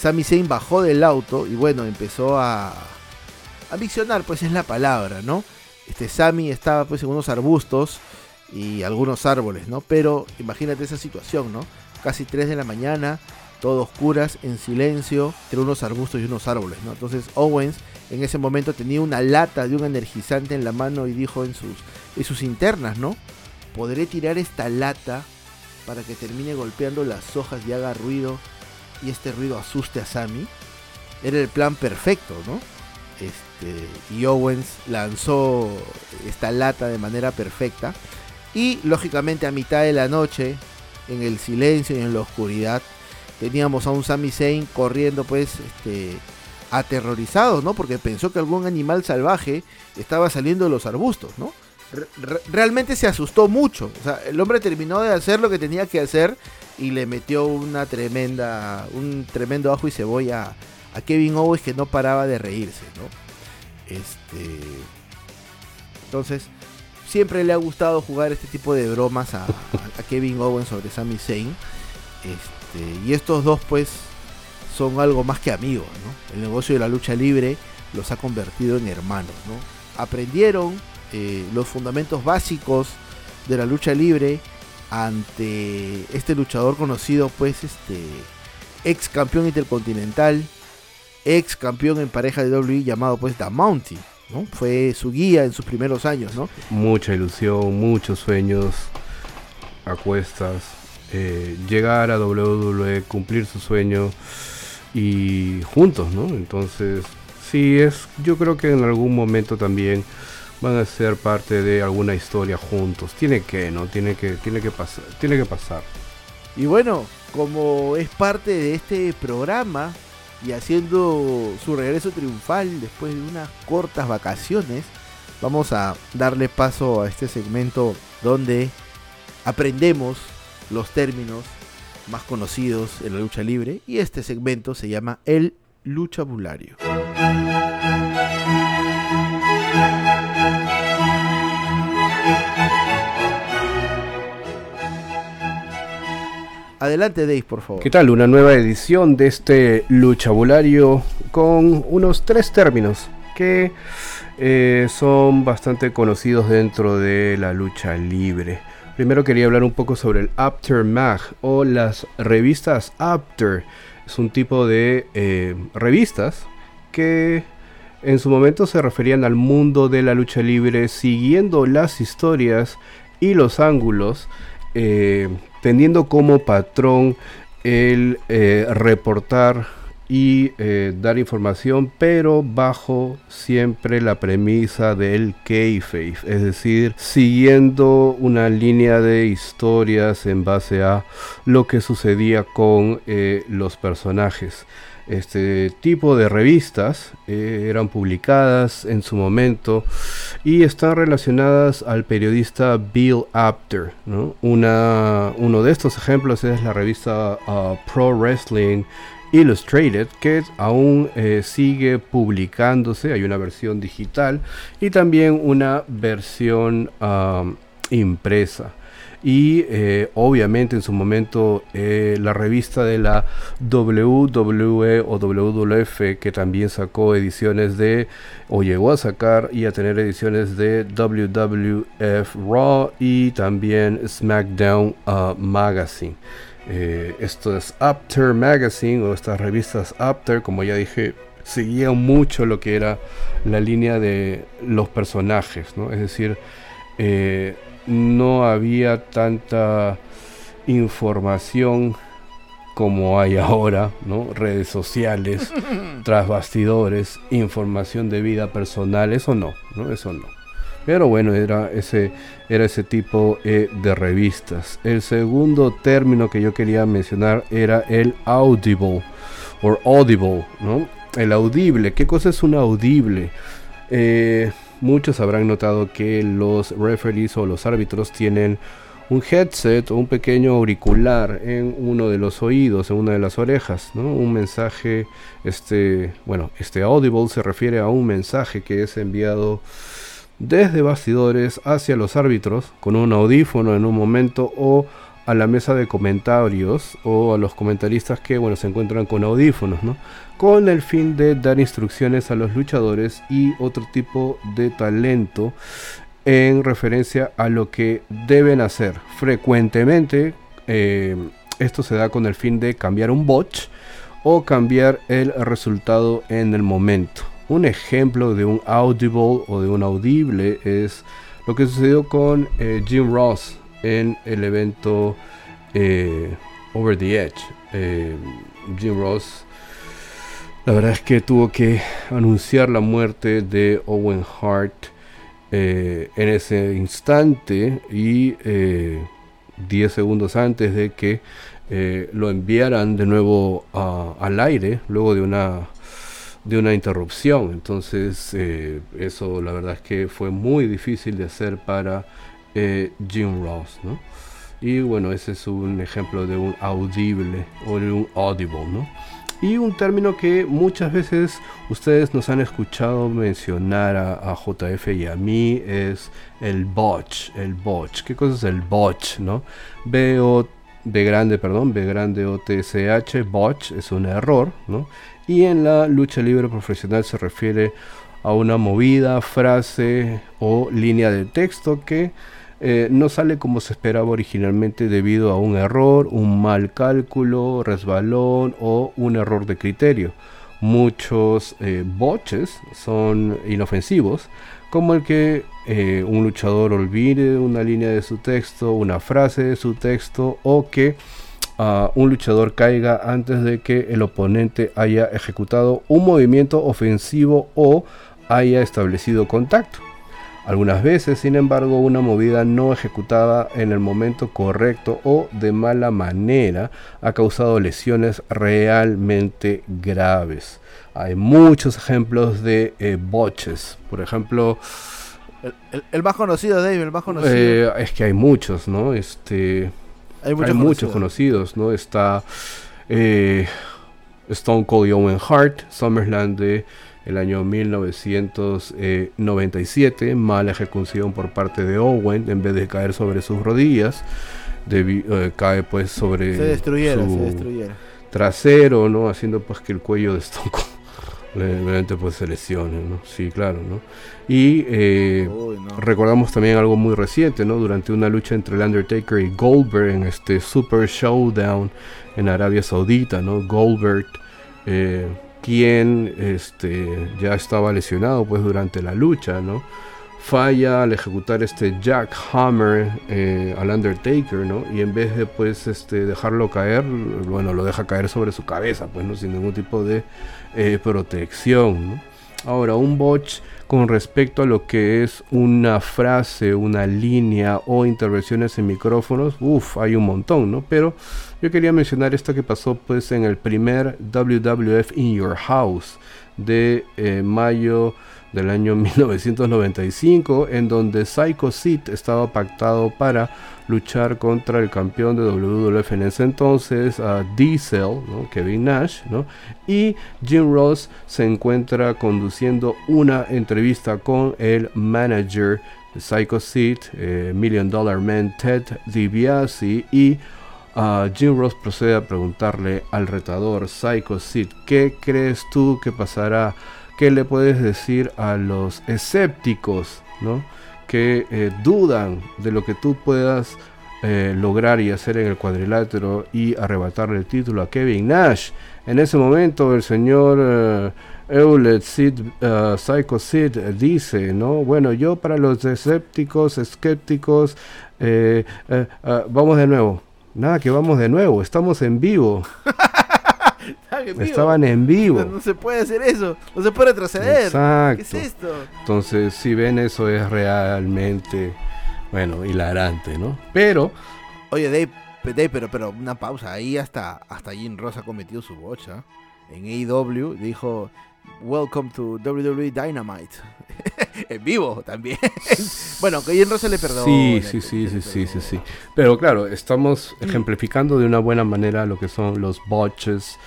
Sami Zayn bajó del auto y bueno, empezó a, a visionar, pues es la palabra, ¿no? Este Sami estaba pues en unos arbustos y algunos árboles, ¿no? Pero imagínate esa situación, ¿no? Casi 3 de la mañana, todo oscuras, en silencio, entre unos arbustos y unos árboles, ¿no? Entonces Owens en ese momento tenía una lata de un energizante en la mano y dijo en sus, en sus internas, ¿no? Podré tirar esta lata para que termine golpeando las hojas y haga ruido y este ruido asuste a Sammy. Era el plan perfecto, ¿no? Este, y Owens lanzó esta lata de manera perfecta. Y lógicamente a mitad de la noche, en el silencio y en la oscuridad, teníamos a un Sami Zayn corriendo pues este, aterrorizado, ¿no? Porque pensó que algún animal salvaje estaba saliendo de los arbustos, ¿no? realmente se asustó mucho. O sea, el hombre terminó de hacer lo que tenía que hacer y le metió una tremenda, un tremendo ajo y cebolla a Kevin Owens que no paraba de reírse, ¿no? Este, entonces, siempre le ha gustado jugar este tipo de bromas a, Kevin Owens sobre Sami Zayn. Este, y estos dos, pues, son algo más que amigos. El negocio de la lucha libre los ha convertido en hermanos, ¿no? Aprendieron eh, los fundamentos básicos de la lucha libre ante este luchador conocido, pues, este ex campeón intercontinental, ex campeón en pareja de WWE llamado, pues, The Mountain, ¿no? Fue su guía en sus primeros años, ¿no? Mucha ilusión, muchos sueños a cuestas, eh, llegar a WWE, cumplir su sueño y juntos, ¿no? Entonces, sí es, yo creo que en algún momento también van a ser parte de alguna historia juntos. Tiene que, ¿no? Tiene que, tiene que pasar, tiene que pasar. Y bueno, como es parte de este programa y haciendo su regreso triunfal después de unas cortas vacaciones, vamos a darle paso a este segmento donde aprendemos los términos más conocidos en la lucha libre y este segmento se llama el luchabulario. Adelante Dave, por favor. ¿Qué tal? Una nueva edición de este luchabulario con unos tres términos que eh, son bastante conocidos dentro de la lucha libre. Primero quería hablar un poco sobre el Aftermath o las revistas After. Es un tipo de eh, revistas que en su momento se referían al mundo de la lucha libre siguiendo las historias y los ángulos, eh, teniendo como patrón el eh, reportar y eh, dar información, pero bajo siempre la premisa del kayfabe, es decir, siguiendo una línea de historias en base a lo que sucedía con eh, los personajes. Este tipo de revistas eh, eran publicadas en su momento y están relacionadas al periodista Bill Apter. Una, uno de estos ejemplos es la revista uh, Pro Wrestling Illustrated que aún eh, sigue publicándose, hay una versión digital y también una versión impresa. Y eh, obviamente en su momento eh, la revista de la WWE o WWF que también sacó ediciones de o llegó a sacar y a tener ediciones de WWF Raw y también SmackDown uh, Magazine. Eh, esto es After Magazine o estas revistas After, como ya dije, seguían mucho lo que era la línea de los personajes, ¿no? Es decir, no había tanta información como hay ahora, ¿no? Redes sociales, tras bastidores, información de vida personal, eso no, ¿no? Eso no. Pero bueno, era ese, era ese tipo eh, de revistas. El segundo término que yo quería mencionar era el audible, o audible, ¿no? El audible. ¿Qué cosa es un audible? Eh, muchos habrán notado que los referees o los árbitros tienen un headset o un pequeño auricular en uno de los oídos, en una de las orejas, ¿no? Un mensaje, este, bueno, este audible se refiere a un mensaje que es enviado desde bastidores hacia los árbitros con un audífono en un momento o a la mesa de comentarios o a los comentaristas que bueno se encuentran con audífonos, ¿no? Con el fin de dar instrucciones a los luchadores y otro tipo de talento en referencia a lo que deben hacer. Frecuentemente eh, esto se da con el fin de cambiar un botch o cambiar el resultado en el momento. Un ejemplo de un audible o de un audible es lo que sucedió con eh, Jim Ross en el evento eh, Over the Edge. Eh, Jim Ross, la verdad es que tuvo que anunciar la muerte de Owen Hart eh, en ese instante y 10 segundos antes de que lo enviaran de nuevo al aire, luego de una de una interrupción. Entonces, eso la verdad es que fue muy difícil de hacer para eh, Jim Ross, ¿no? Y bueno, ese es un ejemplo de un audible o de un audible, ¿no? Y un término que muchas veces ustedes nos han escuchado mencionar a, JF y a mí es el botch, el botch. ¿Qué cosa es el botch, no? B o B grande, perdón, B grande o T S H, botch es un error, ¿no? Y en la lucha libre profesional se refiere a una movida, frase o línea de texto que eh, no sale como se esperaba originalmente debido a un error, un mal cálculo, resbalón o un error de criterio. Muchos eh, boches son inofensivos, como el que eh, un luchador olvide una línea de su texto, una frase de su texto o que ah, un luchador caiga antes de que el oponente haya ejecutado un movimiento ofensivo o haya establecido contacto. Algunas veces, sin embargo, una movida no ejecutada en el momento correcto o de mala manera ha causado lesiones realmente graves. Hay muchos ejemplos de eh, boches. Por ejemplo, el, más conocido, Dave, el más conocido. Eh, es que hay muchos, ¿no? Este, hay muchos, conocidos. ¿no? Está eh, Stone Cold Owen Hart, SummerSlam de el año 1997, mala ejecución por parte de Owen, en vez de caer sobre sus rodillas, eh, cae pues sobre su trasero, ¿no? Haciendo pues que el cuello de Stone realmente pues se lesione, ¿no? Sí, claro, ¿no? Y eh, recordamos también algo muy reciente, ¿no? Durante una lucha entre el Undertaker y Goldberg en este Super Showdown en Arabia Saudita, ¿no? Goldberg eh, quien este, ya estaba lesionado pues durante la lucha, ¿no? Falla al ejecutar este Jack Hammer eh, al Undertaker, ¿no? Y en vez de pues este, dejarlo caer, bueno, lo deja caer sobre su cabeza, pues, ¿no? Sin ningún tipo de eh, protección, ¿no? Ahora, un botch con respecto a lo que es una frase, una línea o intervenciones en micrófonos, uff, hay un montón, ¿no? Pero yo quería mencionar esto que pasó pues en el primer WWF In Your House de eh, mayo del año 1995, en donde Psycho Sid estaba pactado para luchar contra el campeón de WWF en ese entonces, a Diesel, Kevin Nash, y Jim Ross se encuentra conduciendo una entrevista con el manager Psycho Sid, eh, Million Dollar Man Ted DiBiase, y Jim Ross procede a preguntarle al retador Psycho Sid, ¿qué crees tú que pasará? ¿Qué le puedes decir a los escépticos, ¿no? que eh, dudan de lo que tú puedas eh, lograr y hacer en el cuadrilátero y arrebatarle el título a Kevin Nash. En ese momento el señor uh, Eulet Sid, Psycho Sid dice, ¿no? Bueno, yo para los escépticos, escépticos, vamos de nuevo. Nada que vamos de nuevo, estamos en vivo. Estaban en vivo. No, se puede hacer eso, no se puede retroceder. Exacto. ¿Qué es esto? Entonces, si ven eso es realmente, bueno, hilarante, ¿no? Pero... Oye, Dave, Dave pero, pero una pausa. Ahí hasta, hasta Jim Ross ha cometido su bocha. En AEW dijo, Welcome to WWE Dynamite. en vivo también. bueno, que Ross se le perdonó. Sí, sí, sí, sí, sí, sí, sí. Pero claro, estamos ejemplificando de una buena manera lo que son los botches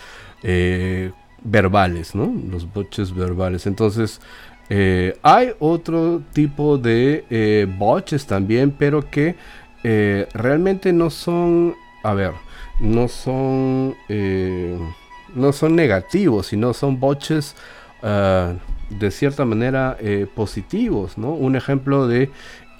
eh, verbales, ¿no? Los botches verbales. Entonces, eh, hay otro tipo de eh, botches también, pero que realmente no son, a ver, no son, no son negativos, sino son botches ah, de cierta manera positivos, ¿no? Un ejemplo de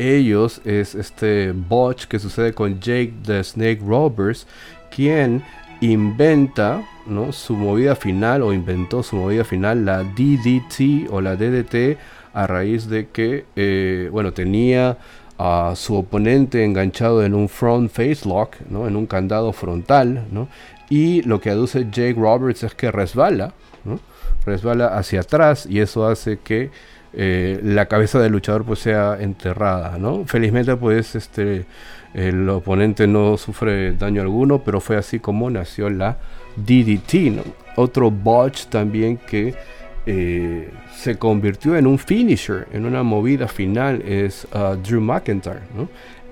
ellos es este botch que sucede con Jake the Snake Roberts, quien inventa ¿no? su movida final o inventó su movida final, la DDT o la DDT, a raíz de que, eh, bueno, tenía a su oponente enganchado en un front face lock, ¿no? en un candado frontal, ¿no? Y lo que aduce Jake Roberts es que resbala, ¿no? resbala hacia atrás y eso hace que eh, la cabeza del luchador pues sea enterrada, ¿no? Felizmente pues este el oponente no sufre daño alguno, pero fue así como nació la DDT, Otro botch también que eh, se convirtió en un finisher, en una movida final, es uh, Drew McIntyre,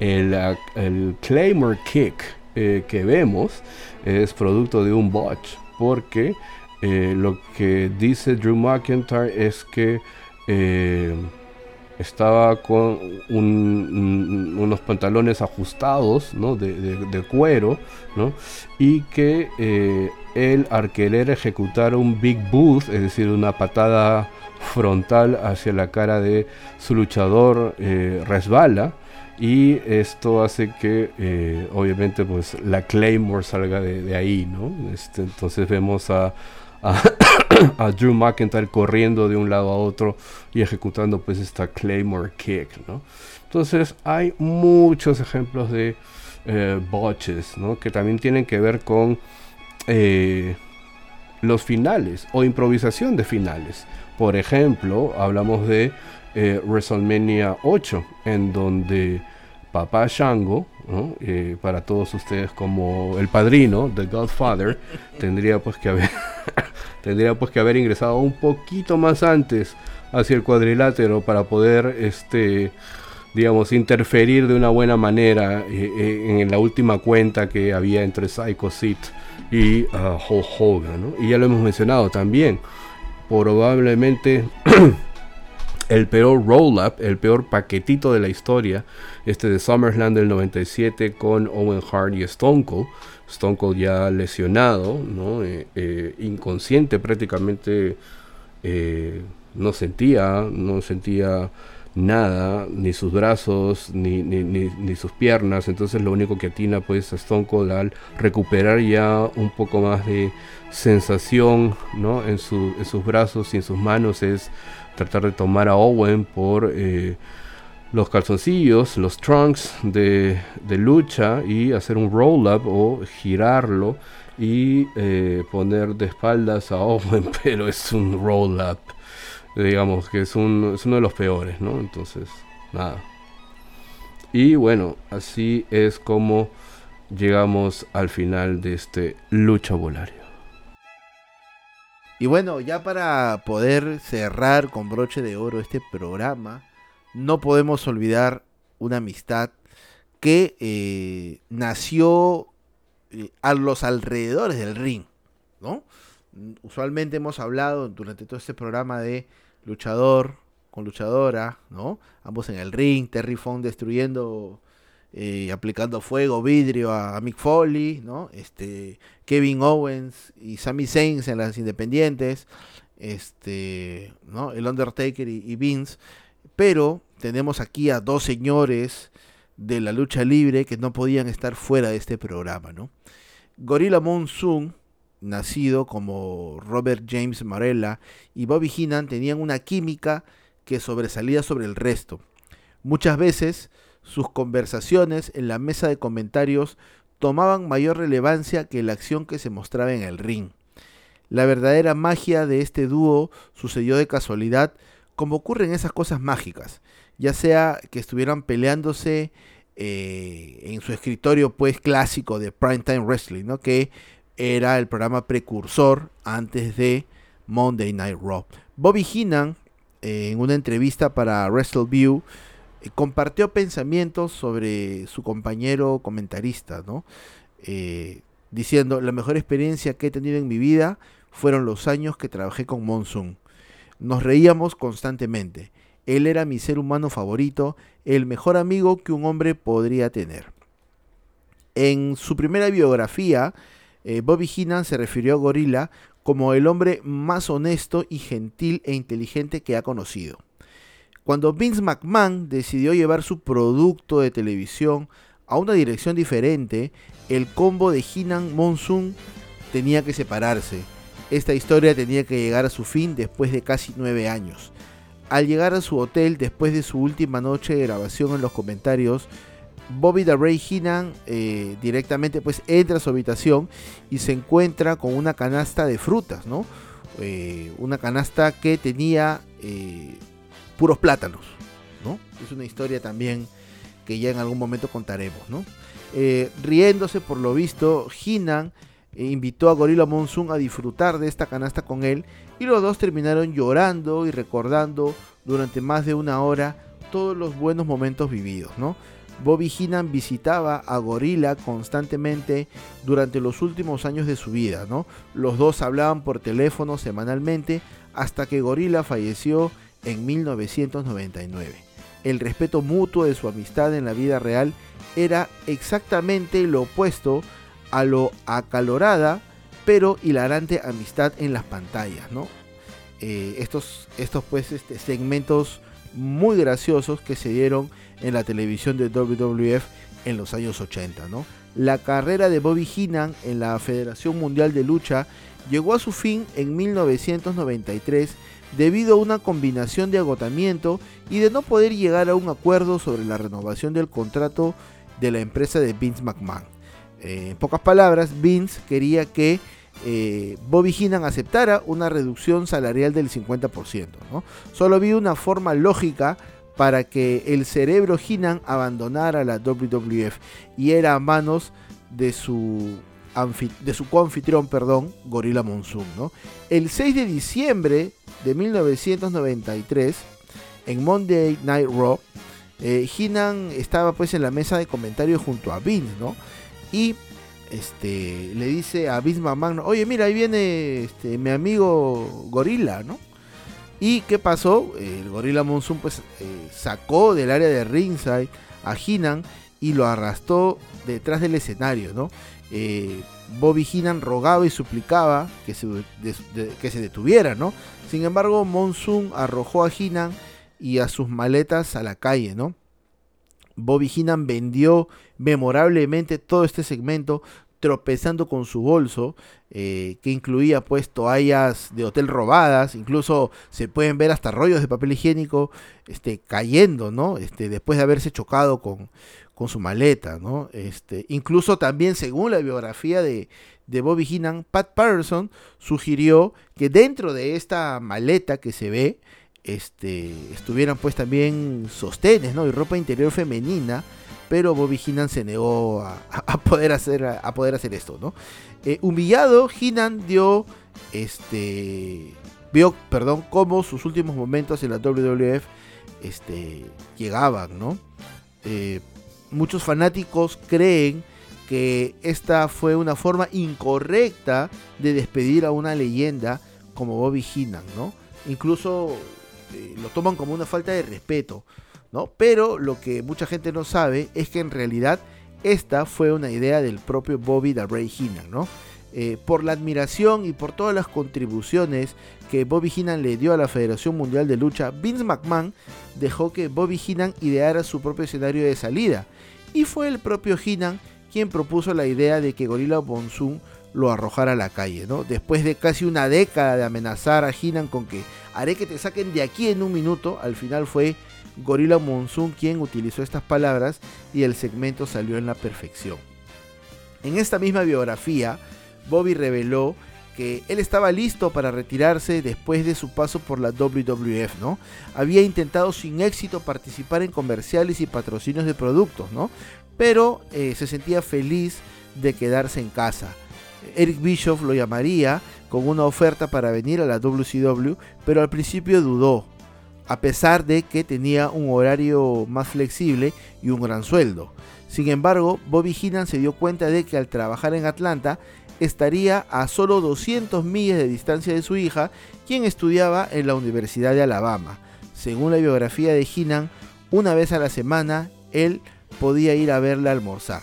El, uh, el Claymore Kick eh, que vemos es producto de un botch, porque eh, lo que dice Drew McIntyre es que estaba con unos pantalones ajustados ¿no? de, cuero ¿no? y que eh, él al ejecutar un big boot, es decir, una patada frontal hacia la cara de su luchador, eh, resbala y esto hace que eh, obviamente pues la Claymore salga de, ahí, ¿no? Este, entonces vemos a a, Drew McIntyre corriendo de un lado a otro y ejecutando pues esta Claymore Kick, ¿no? Entonces hay muchos ejemplos de eh, botches, ¿no? Que también tienen que ver con eh, los finales o improvisación de finales. Por ejemplo, hablamos de eh, WrestleMania 8, en donde Papá Shango, para todos ustedes como el padrino, The Godfather, tendría pues que haber tendría pues que haber ingresado un poquito más antes hacia el cuadrilátero para poder este digamos interferir de una buena manera eh, eh, en la última cuenta que había entre Psycho Sid y uh, Hulk Hogan y ya lo hemos mencionado también. Probablemente el peor roll-up, el peor paquetito de la historia, este de SummerSlam del 97 con Owen Hart y Stone Cold, Stone Cold ya lesionado, ¿no? Eh, eh, inconsciente prácticamente, eh, no sentía, no sentía nada, ni sus brazos, ni, ni, sus piernas, entonces lo único que atina pues a Stone Cold al recuperar ya un poco más de sensación ¿no? en, en sus brazos y en sus manos es tratar de tomar a Owen por los calzoncillos, los trunks de, lucha y hacer un roll-up o girarlo y eh, poner de espaldas a Owen, pero es un roll-up, digamos que es, un, es uno de los peores, ¿no? Entonces, nada. Y bueno, así es como llegamos al final de este lucha volario. Y bueno, ya para poder cerrar con broche de oro este programa, no podemos olvidar una amistad que eh, nació eh, a los alrededores del ring, ¿no? Usualmente hemos hablado durante todo este programa de luchador con luchadora, ¿no? Ambos en el ring, Terry Funk destruyendo, eh, aplicando fuego, vidrio a, Mick Foley, ¿no? Este, Kevin Owens y Sami Zayn en las independientes, este, ¿no? El Undertaker y, Vince, pero tenemos aquí a dos señores de la lucha libre que no podían estar fuera de este programa, ¿no? Gorilla Monsoon, nacido como Robert James Marella, y Bobby Heenan tenían una química que sobresalía sobre el resto. Muchas veces sus conversaciones en la mesa de comentarios tomaban mayor relevancia que la acción que se mostraba en el ring. La verdadera magia de este dúo sucedió de casualidad, como ocurre en esas cosas mágicas, ya sea que estuvieran peleándose eh, en su escritorio pues clásico de Primetime Wrestling, que era el programa precursor antes de Monday Night Raw. Bobby Heenan, eh, en una entrevista para WrestleView, eh, compartió pensamientos sobre su compañero comentarista, ¿no? diciendo, la mejor experiencia que he tenido en mi vida fueron los años que trabajé con Monsoon. Nos reíamos constantemente. Él era mi ser humano favorito, el mejor amigo que un hombre podría tener. En su primera biografía, eh, Bobby Heenan se refirió a Gorilla como el hombre más honesto y gentil e inteligente que ha conocido. Cuando Vince McMahon decidió llevar su producto de televisión a una dirección diferente, el combo de Heenan Monsoon tenía que separarse. Esta historia tenía que llegar a su fin después de casi nueve años. Al llegar a su hotel después de su última noche de grabación en los comentarios, Bobby the Ray Heenan eh, directamente pues entra a su habitación y se encuentra con una canasta de frutas, ¿no? Eh, una canasta que tenía eh, puros plátanos, ¿no? Es una historia también que ya en algún momento contaremos, ¿no? riéndose por lo visto, Heenan invitó a Gorilla Monsoon a disfrutar de esta canasta con él y los dos terminaron llorando y recordando durante más de una hora todos los buenos momentos vividos, ¿no? Bobby Heenan visitaba a Gorilla constantemente durante los últimos años de su vida, ¿no? Los dos hablaban por teléfono semanalmente hasta que Gorilla falleció en 1999. El respeto mutuo de su amistad en la vida real era exactamente lo opuesto a lo acalorada pero hilarante amistad en las pantallas, ¿no? Eh, estos, estos pues este, segmentos muy graciosos que se dieron en la televisión de WWF en los años 80, ¿no? La carrera de Bobby Heenan en la Federación Mundial de Lucha llegó a su fin en 1993 debido a una combinación de agotamiento y de no poder llegar a un acuerdo sobre la renovación del contrato de la empresa de Vince McMahon. Eh, en pocas palabras, Vince quería que eh, Bobby Heenan aceptara una reducción salarial del 50%. Solo había una forma lógica para que el cerebro Heenan abandonara la WWF y era a manos de su, de su coanfitrión, perdón, Gorilla Monsoon. El 6 de diciembre de 1993, en Monday Night Raw, eh, Heenan estaba pues en la mesa de comentarios junto a Vince, ¿no? Y este, le dice a Bismarck Magno, oye, mira, ahí viene este, mi amigo Gorila, ¿no? ¿Y qué pasó? El Gorila Monsoon pues eh, sacó del área de ringside a Hinan y lo arrastró detrás del escenario, ¿no? Eh, Bobby Hinan rogaba y suplicaba que se, que se detuviera, ¿no? Sin embargo, Monsoon arrojó a Hinan y a sus maletas a la calle, ¿no? Bobby Heenan vendió memorablemente todo este segmento tropezando con su bolso, eh, que incluía pues toallas de hotel robadas, incluso se pueden ver hasta rollos de papel higiénico este, cayendo, ¿no? Este, después de haberse chocado con, con su maleta, ¿no? Este, incluso también según la biografía de, de Bobby Heenan, Pat Patterson sugirió que dentro de esta maleta que se ve, este, estuvieran pues también sostenes, ¿no? Y ropa interior femenina, pero Bobby Heenan se negó a, poder, hacer, a poder hacer esto, ¿no? Eh, humillado, Heenan dio, este, vio, perdón, cómo sus últimos momentos en la WWF este, llegaban, ¿no? Eh, muchos fanáticos creen que esta fue una forma incorrecta de despedir a una leyenda como Bobby Heenan, ¿no? Incluso eh, lo toman como una falta de respeto, ¿no? Pero lo que mucha gente no sabe es que en realidad esta fue una idea del propio Bobby the Ray Heenan, ¿no? Eh, por la admiración y por todas las contribuciones que Bobby Heenan le dio a la Federación Mundial de Lucha, Vince McMahon dejó que Bobby Heenan ideara su propio escenario de salida. Y fue el propio Heenan quien propuso la idea de que Gorilla Monsoon lo arrojara a la calle, ¿no? Después de casi una década de amenazar a Heenan con que haré que te saquen de aquí en un minuto, al final fue Gorilla Monsoon quien utilizó estas palabras y el segmento salió en la perfección. En esta misma biografía, Bobby reveló que él estaba listo para retirarse después de su paso por la WWF, ¿no? Había intentado sin éxito participar en comerciales y patrocinios de productos, ¿no? Pero eh, se sentía feliz de quedarse en casa. Eric Bischoff lo llamaría con una oferta para venir a la WCW, pero al principio dudó, a pesar de que tenía un horario más flexible y un gran sueldo. Sin embargo, Bobby Heenan se dio cuenta de que al trabajar en Atlanta estaría a solo 200 millas de distancia de su hija, quien estudiaba en la Universidad de Alabama. Según la biografía de Heenan, una vez a la semana él podía ir a verla almorzar.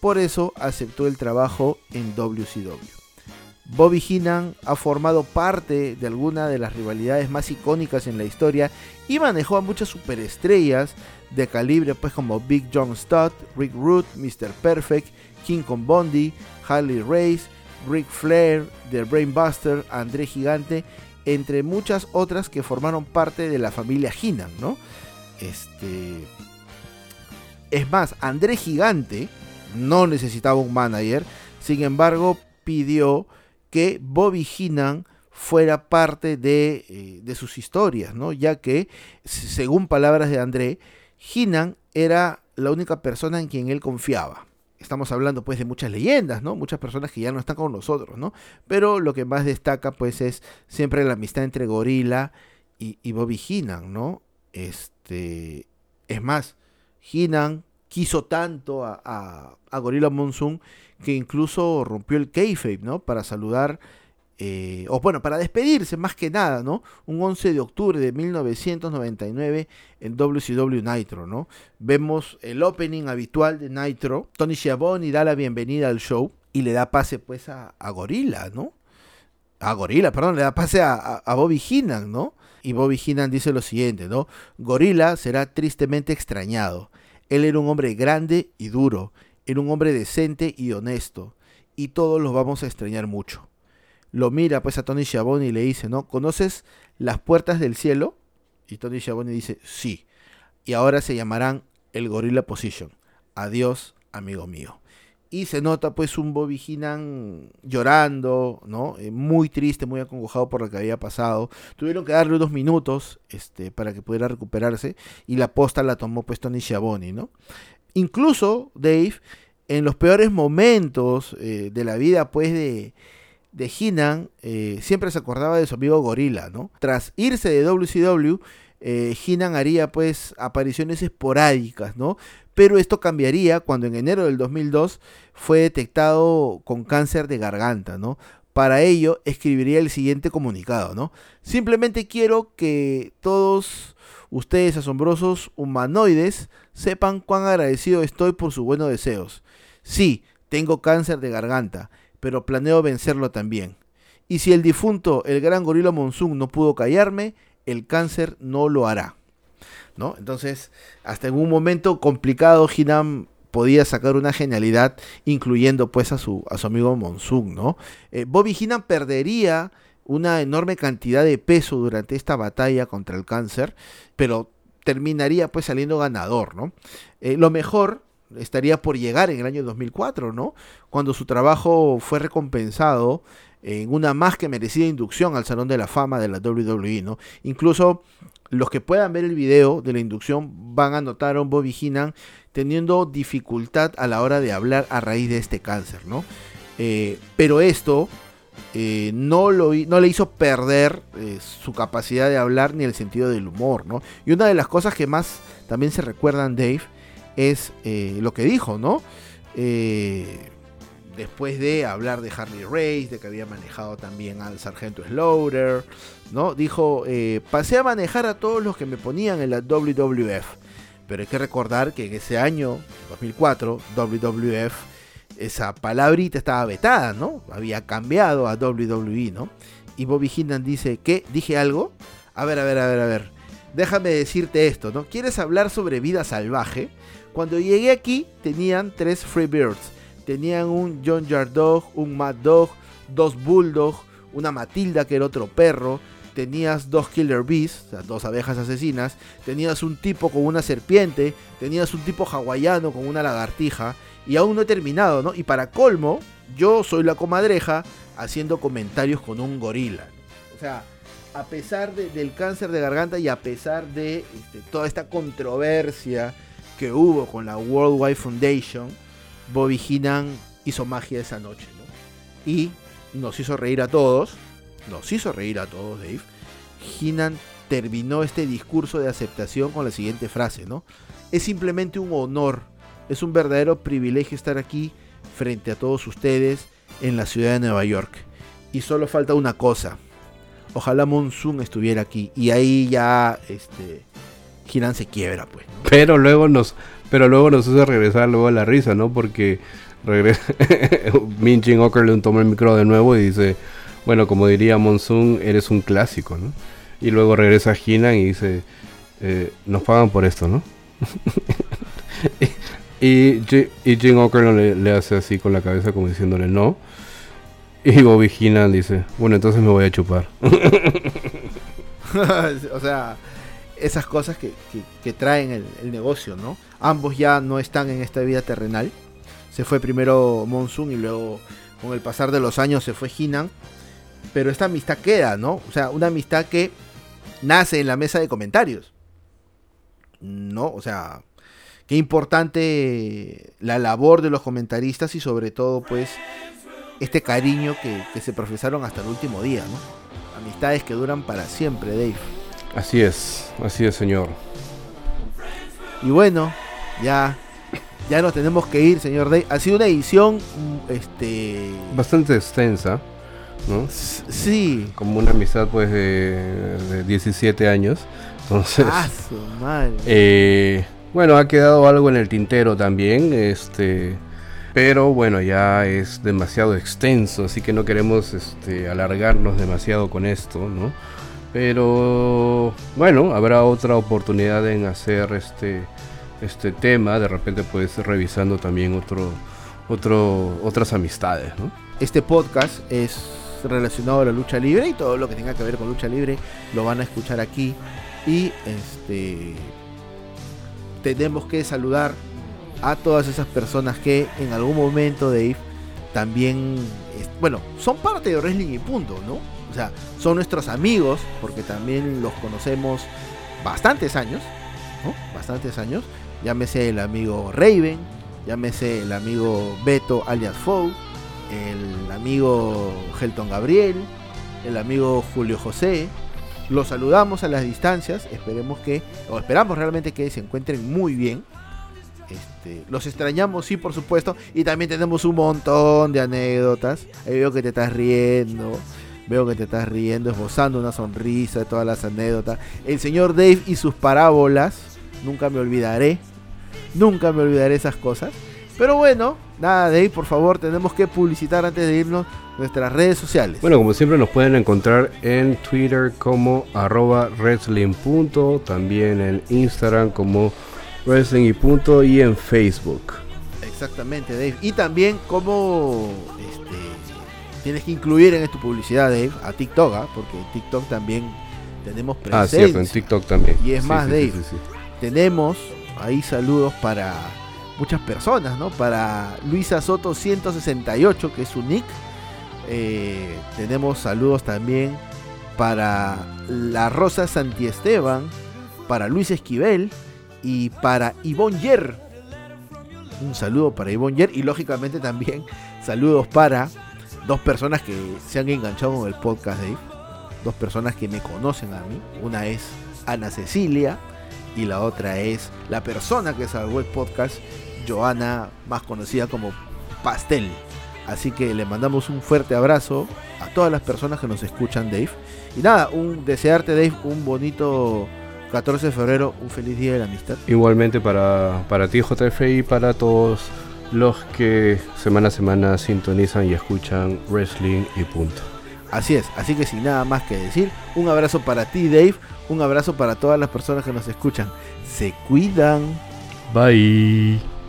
Por eso aceptó el trabajo en WCW. Bobby Heenan ha formado parte de alguna de las rivalidades más icónicas en la historia y manejó a muchas superestrellas de calibre pues como Big John Stott, Rick Root, Mr. Perfect, King Kong Bondi, Harley Race, Rick Flair, The Brainbuster, André Gigante, entre muchas otras que formaron parte de la familia Heenan, ¿no? Este... Es más, André Gigante no necesitaba un manager, sin embargo pidió que Bobby Heenan fuera parte de, eh, de, sus historias, ¿no? ya que, según palabras de André, Heenan era la única persona en quien él confiaba estamos hablando pues de muchas leyendas, ¿no? Muchas personas que ya no están con nosotros, ¿no? Pero lo que más destaca pues es siempre la amistad entre Gorila y, Bobby Heenan, ¿no? Este, es más, Heenan quiso tanto a, a, a Gorilla Monsoon que incluso rompió el kayfabe, ¿no? Para saludar eh, o bueno, para despedirse más que nada, ¿no? Un 11 de octubre de 1999 en WCW Nitro, ¿no? Vemos el opening habitual de Nitro. Tony Schiavone da la bienvenida al show y le da pase pues a, Gorilla, ¿no? A Gorilla, perdón, le da pase a, a, Bobby Heenan, ¿no? Y Bobby Heenan dice lo siguiente, ¿no? Gorilla será tristemente extrañado. Él era un hombre grande y duro, era un hombre decente y honesto, y todos lo vamos a extrañar mucho lo mira pues a Tony Schiavone y le dice, ¿no? ¿Conoces las puertas del cielo? Y Tony Schiavone dice, sí. Y ahora se llamarán el Gorilla Position. Adiós, amigo mío. Y se nota pues un Bobby Heenan llorando, ¿no? Eh, muy triste, muy acongojado por lo que había pasado. Tuvieron que darle unos minutos este, para que pudiera recuperarse. Y la posta la tomó pues Tony Schiavone, ¿no? Incluso Dave, en los peores momentos eh, de la vida pues de, de Heenan eh, siempre se acordaba de su amigo Gorilla, ¿no? Tras irse de WCW, eh, haría pues apariciones esporádicas, ¿no? Pero esto cambiaría cuando en enero del 2002 fue detectado con cáncer de garganta, ¿no? Para ello escribiría el siguiente comunicado, ¿no? Simplemente quiero que todos ustedes asombrosos humanoides sepan cuán agradecido estoy por sus buenos deseos. Sí, tengo cáncer de garganta pero planeo vencerlo también. Y si el difunto, el gran gorila Monsoon, no pudo callarme, el cáncer no lo hará. ¿No? Entonces, hasta en un momento complicado, Hinam podía sacar una genialidad, incluyendo pues a su, a su amigo Monsoon, ¿no? Eh, Bobby Hinam perdería una enorme cantidad de peso durante esta batalla contra el cáncer, pero terminaría pues saliendo ganador, ¿no? Eh, lo mejor estaría por llegar en el año 2004, ¿no? Cuando su trabajo fue recompensado en una más que merecida inducción al Salón de la Fama de la WWE, ¿no? Incluso los que puedan ver el video de la inducción van a notar a un Bobby Heenan teniendo dificultad a la hora de hablar a raíz de este cáncer, ¿no? Eh, pero esto eh, no, lo, no le hizo perder eh, su capacidad de hablar ni el sentido del humor, ¿no? Y una de las cosas que más también se recuerdan Dave es lo que dijo, ¿no? después de hablar de Harley Race, de que había manejado también al sargento Slaughter, ¿no? Dijo, pasé a manejar a todos los que me ponían en la WWF. Pero hay que recordar que en ese año, 2004, WWF, esa palabrita estaba vetada, ¿no? Había cambiado a WWE, ¿no? Y Bobby Heenan dice, ¿qué? ¿Dije algo? A ver, a ver, a ver, a ver. Déjame decirte esto, ¿no? ¿Quieres hablar sobre vida salvaje? Cuando llegué aquí tenían tres Freebirds. Tenían un John Yard Dog, un Mad Dog, dos Bulldog, una Matilda que era otro perro, tenías dos killer bees, o sea, dos abejas asesinas, tenías un tipo con una serpiente, tenías un tipo hawaiano con una lagartija, y aún no he terminado, ¿no? Y para colmo, yo soy la comadreja haciendo comentarios con un gorila. O sea, a pesar del cáncer de garganta y a pesar de este, toda esta controversia que hubo con la World Wide Foundation, Bobby Heenan hizo magia esa noche, ¿no? Y nos hizo reír a todos, nos hizo reír a todos, Dave, Hinan terminó este discurso de aceptación con la siguiente frase, ¿no? Es simplemente un honor, es un verdadero privilegio estar aquí frente a todos ustedes en la ciudad de Nueva York. Y solo falta una cosa. Ojalá Monsoon estuviera aquí. Y ahí ya este Hinan se quiebra, pues. Pero luego nos pero luego nos hace regresar luego a la risa, ¿no? Porque regresa Minchin Okerlund toma el micro de nuevo y dice bueno, como diría Monsoon, eres un clásico, ¿no? Y luego regresa Hinan y dice, eh, nos pagan por esto, ¿no? y, y Jim Okerlund le, hace así con la cabeza como diciéndole no. Y Bobby Hinan dice, bueno, entonces me voy a chupar. o sea, esas cosas que, traen el, negocio, ¿no? Ambos ya no están en esta vida terrenal. Se fue primero Monsoon y luego, con el pasar de los años, se fue Hinan pero esta amistad queda, ¿no? O sea, una amistad que nace en la mesa de comentarios. ¿No? O sea, qué importante la labor de los comentaristas y sobre todo, pues, este cariño que, se profesaron hasta el último día, ¿no? Amistades que duran para siempre, Dave. Así es, así es, señor. Y bueno, ya ya nos tenemos que ir, señor Dave. Ha sido una edición mm, este bastante extensa. ¿no? Sí. Como una amistad pues de, 17 años. Entonces, ah, eh, bueno, ha quedado algo en el tintero también, este, pero bueno, ya es demasiado extenso, así que no queremos este, alargarnos demasiado con esto, ¿no? Pero bueno, habrá otra oportunidad en hacer este, este tema, de repente pues revisando también otro, otro, otras amistades. Este podcast es relacionado a la lucha libre y todo lo que tenga que ver con lucha libre lo van a escuchar aquí. Y este tenemos que saludar a todas esas personas que en algún momento Dave también bueno, son parte de wrestling y punto, ¿no? O sea, son nuestros amigos porque también los conocemos bastantes años, ¿no? Bastantes años. Llámese el amigo Raven, llámese el amigo Beto alias Foe el amigo Helton Gabriel, el amigo Julio José. Los saludamos a las distancias, esperemos que, o esperamos realmente que se encuentren muy bien. Este, los extrañamos, sí, por supuesto, y también tenemos un montón de anécdotas. Veo que te estás riendo, veo que te estás riendo, esbozando una sonrisa de todas las anécdotas. El señor Dave y sus parábolas, nunca me olvidaré, nunca me olvidaré esas cosas. Pero bueno, nada ahí, por favor, tenemos que publicitar antes de irnos nuestras redes sociales. Bueno, como siempre nos pueden encontrar en Twitter como arroba wrestling también en Instagram como wrestling y punto y en Facebook. Exactamente, Dave. Y también como tienes que incluir en tu publicidad, Dave, a TikTok, ¿ah? porque en TikTok también tenemos presencia. Ah, cierto, en TikTok también. Y es más, Dave, tenemos ahí saludos para muchas personas, ¿no? Para Luisa Soto 168, que es su nick. Eh, tenemos saludos también para la Rosa Santiesteban, para Luis Esquivel y para Ivonne Yer. Un saludo para Ivonne Yer y lógicamente también saludos para dos personas que se han enganchado con el podcast Dave. Dos personas que me conocen a mí. Una es Ana Cecilia y la otra es la persona que salvó el podcast, Joana, más conocida como Pastel. Así que le mandamos un fuerte abrazo a todas las personas que nos escuchan, Dave. Y nada, un desearte, Dave, un bonito 14 de febrero, un feliz día de la amistad. Igualmente para, para ti, JF, y para todos los que semana a semana sintonizan y escuchan wrestling y punto. Así es, así que sin nada más que decir, un abrazo para ti, Dave, un abrazo para todas las personas que nos escuchan. Se cuidan. Bye.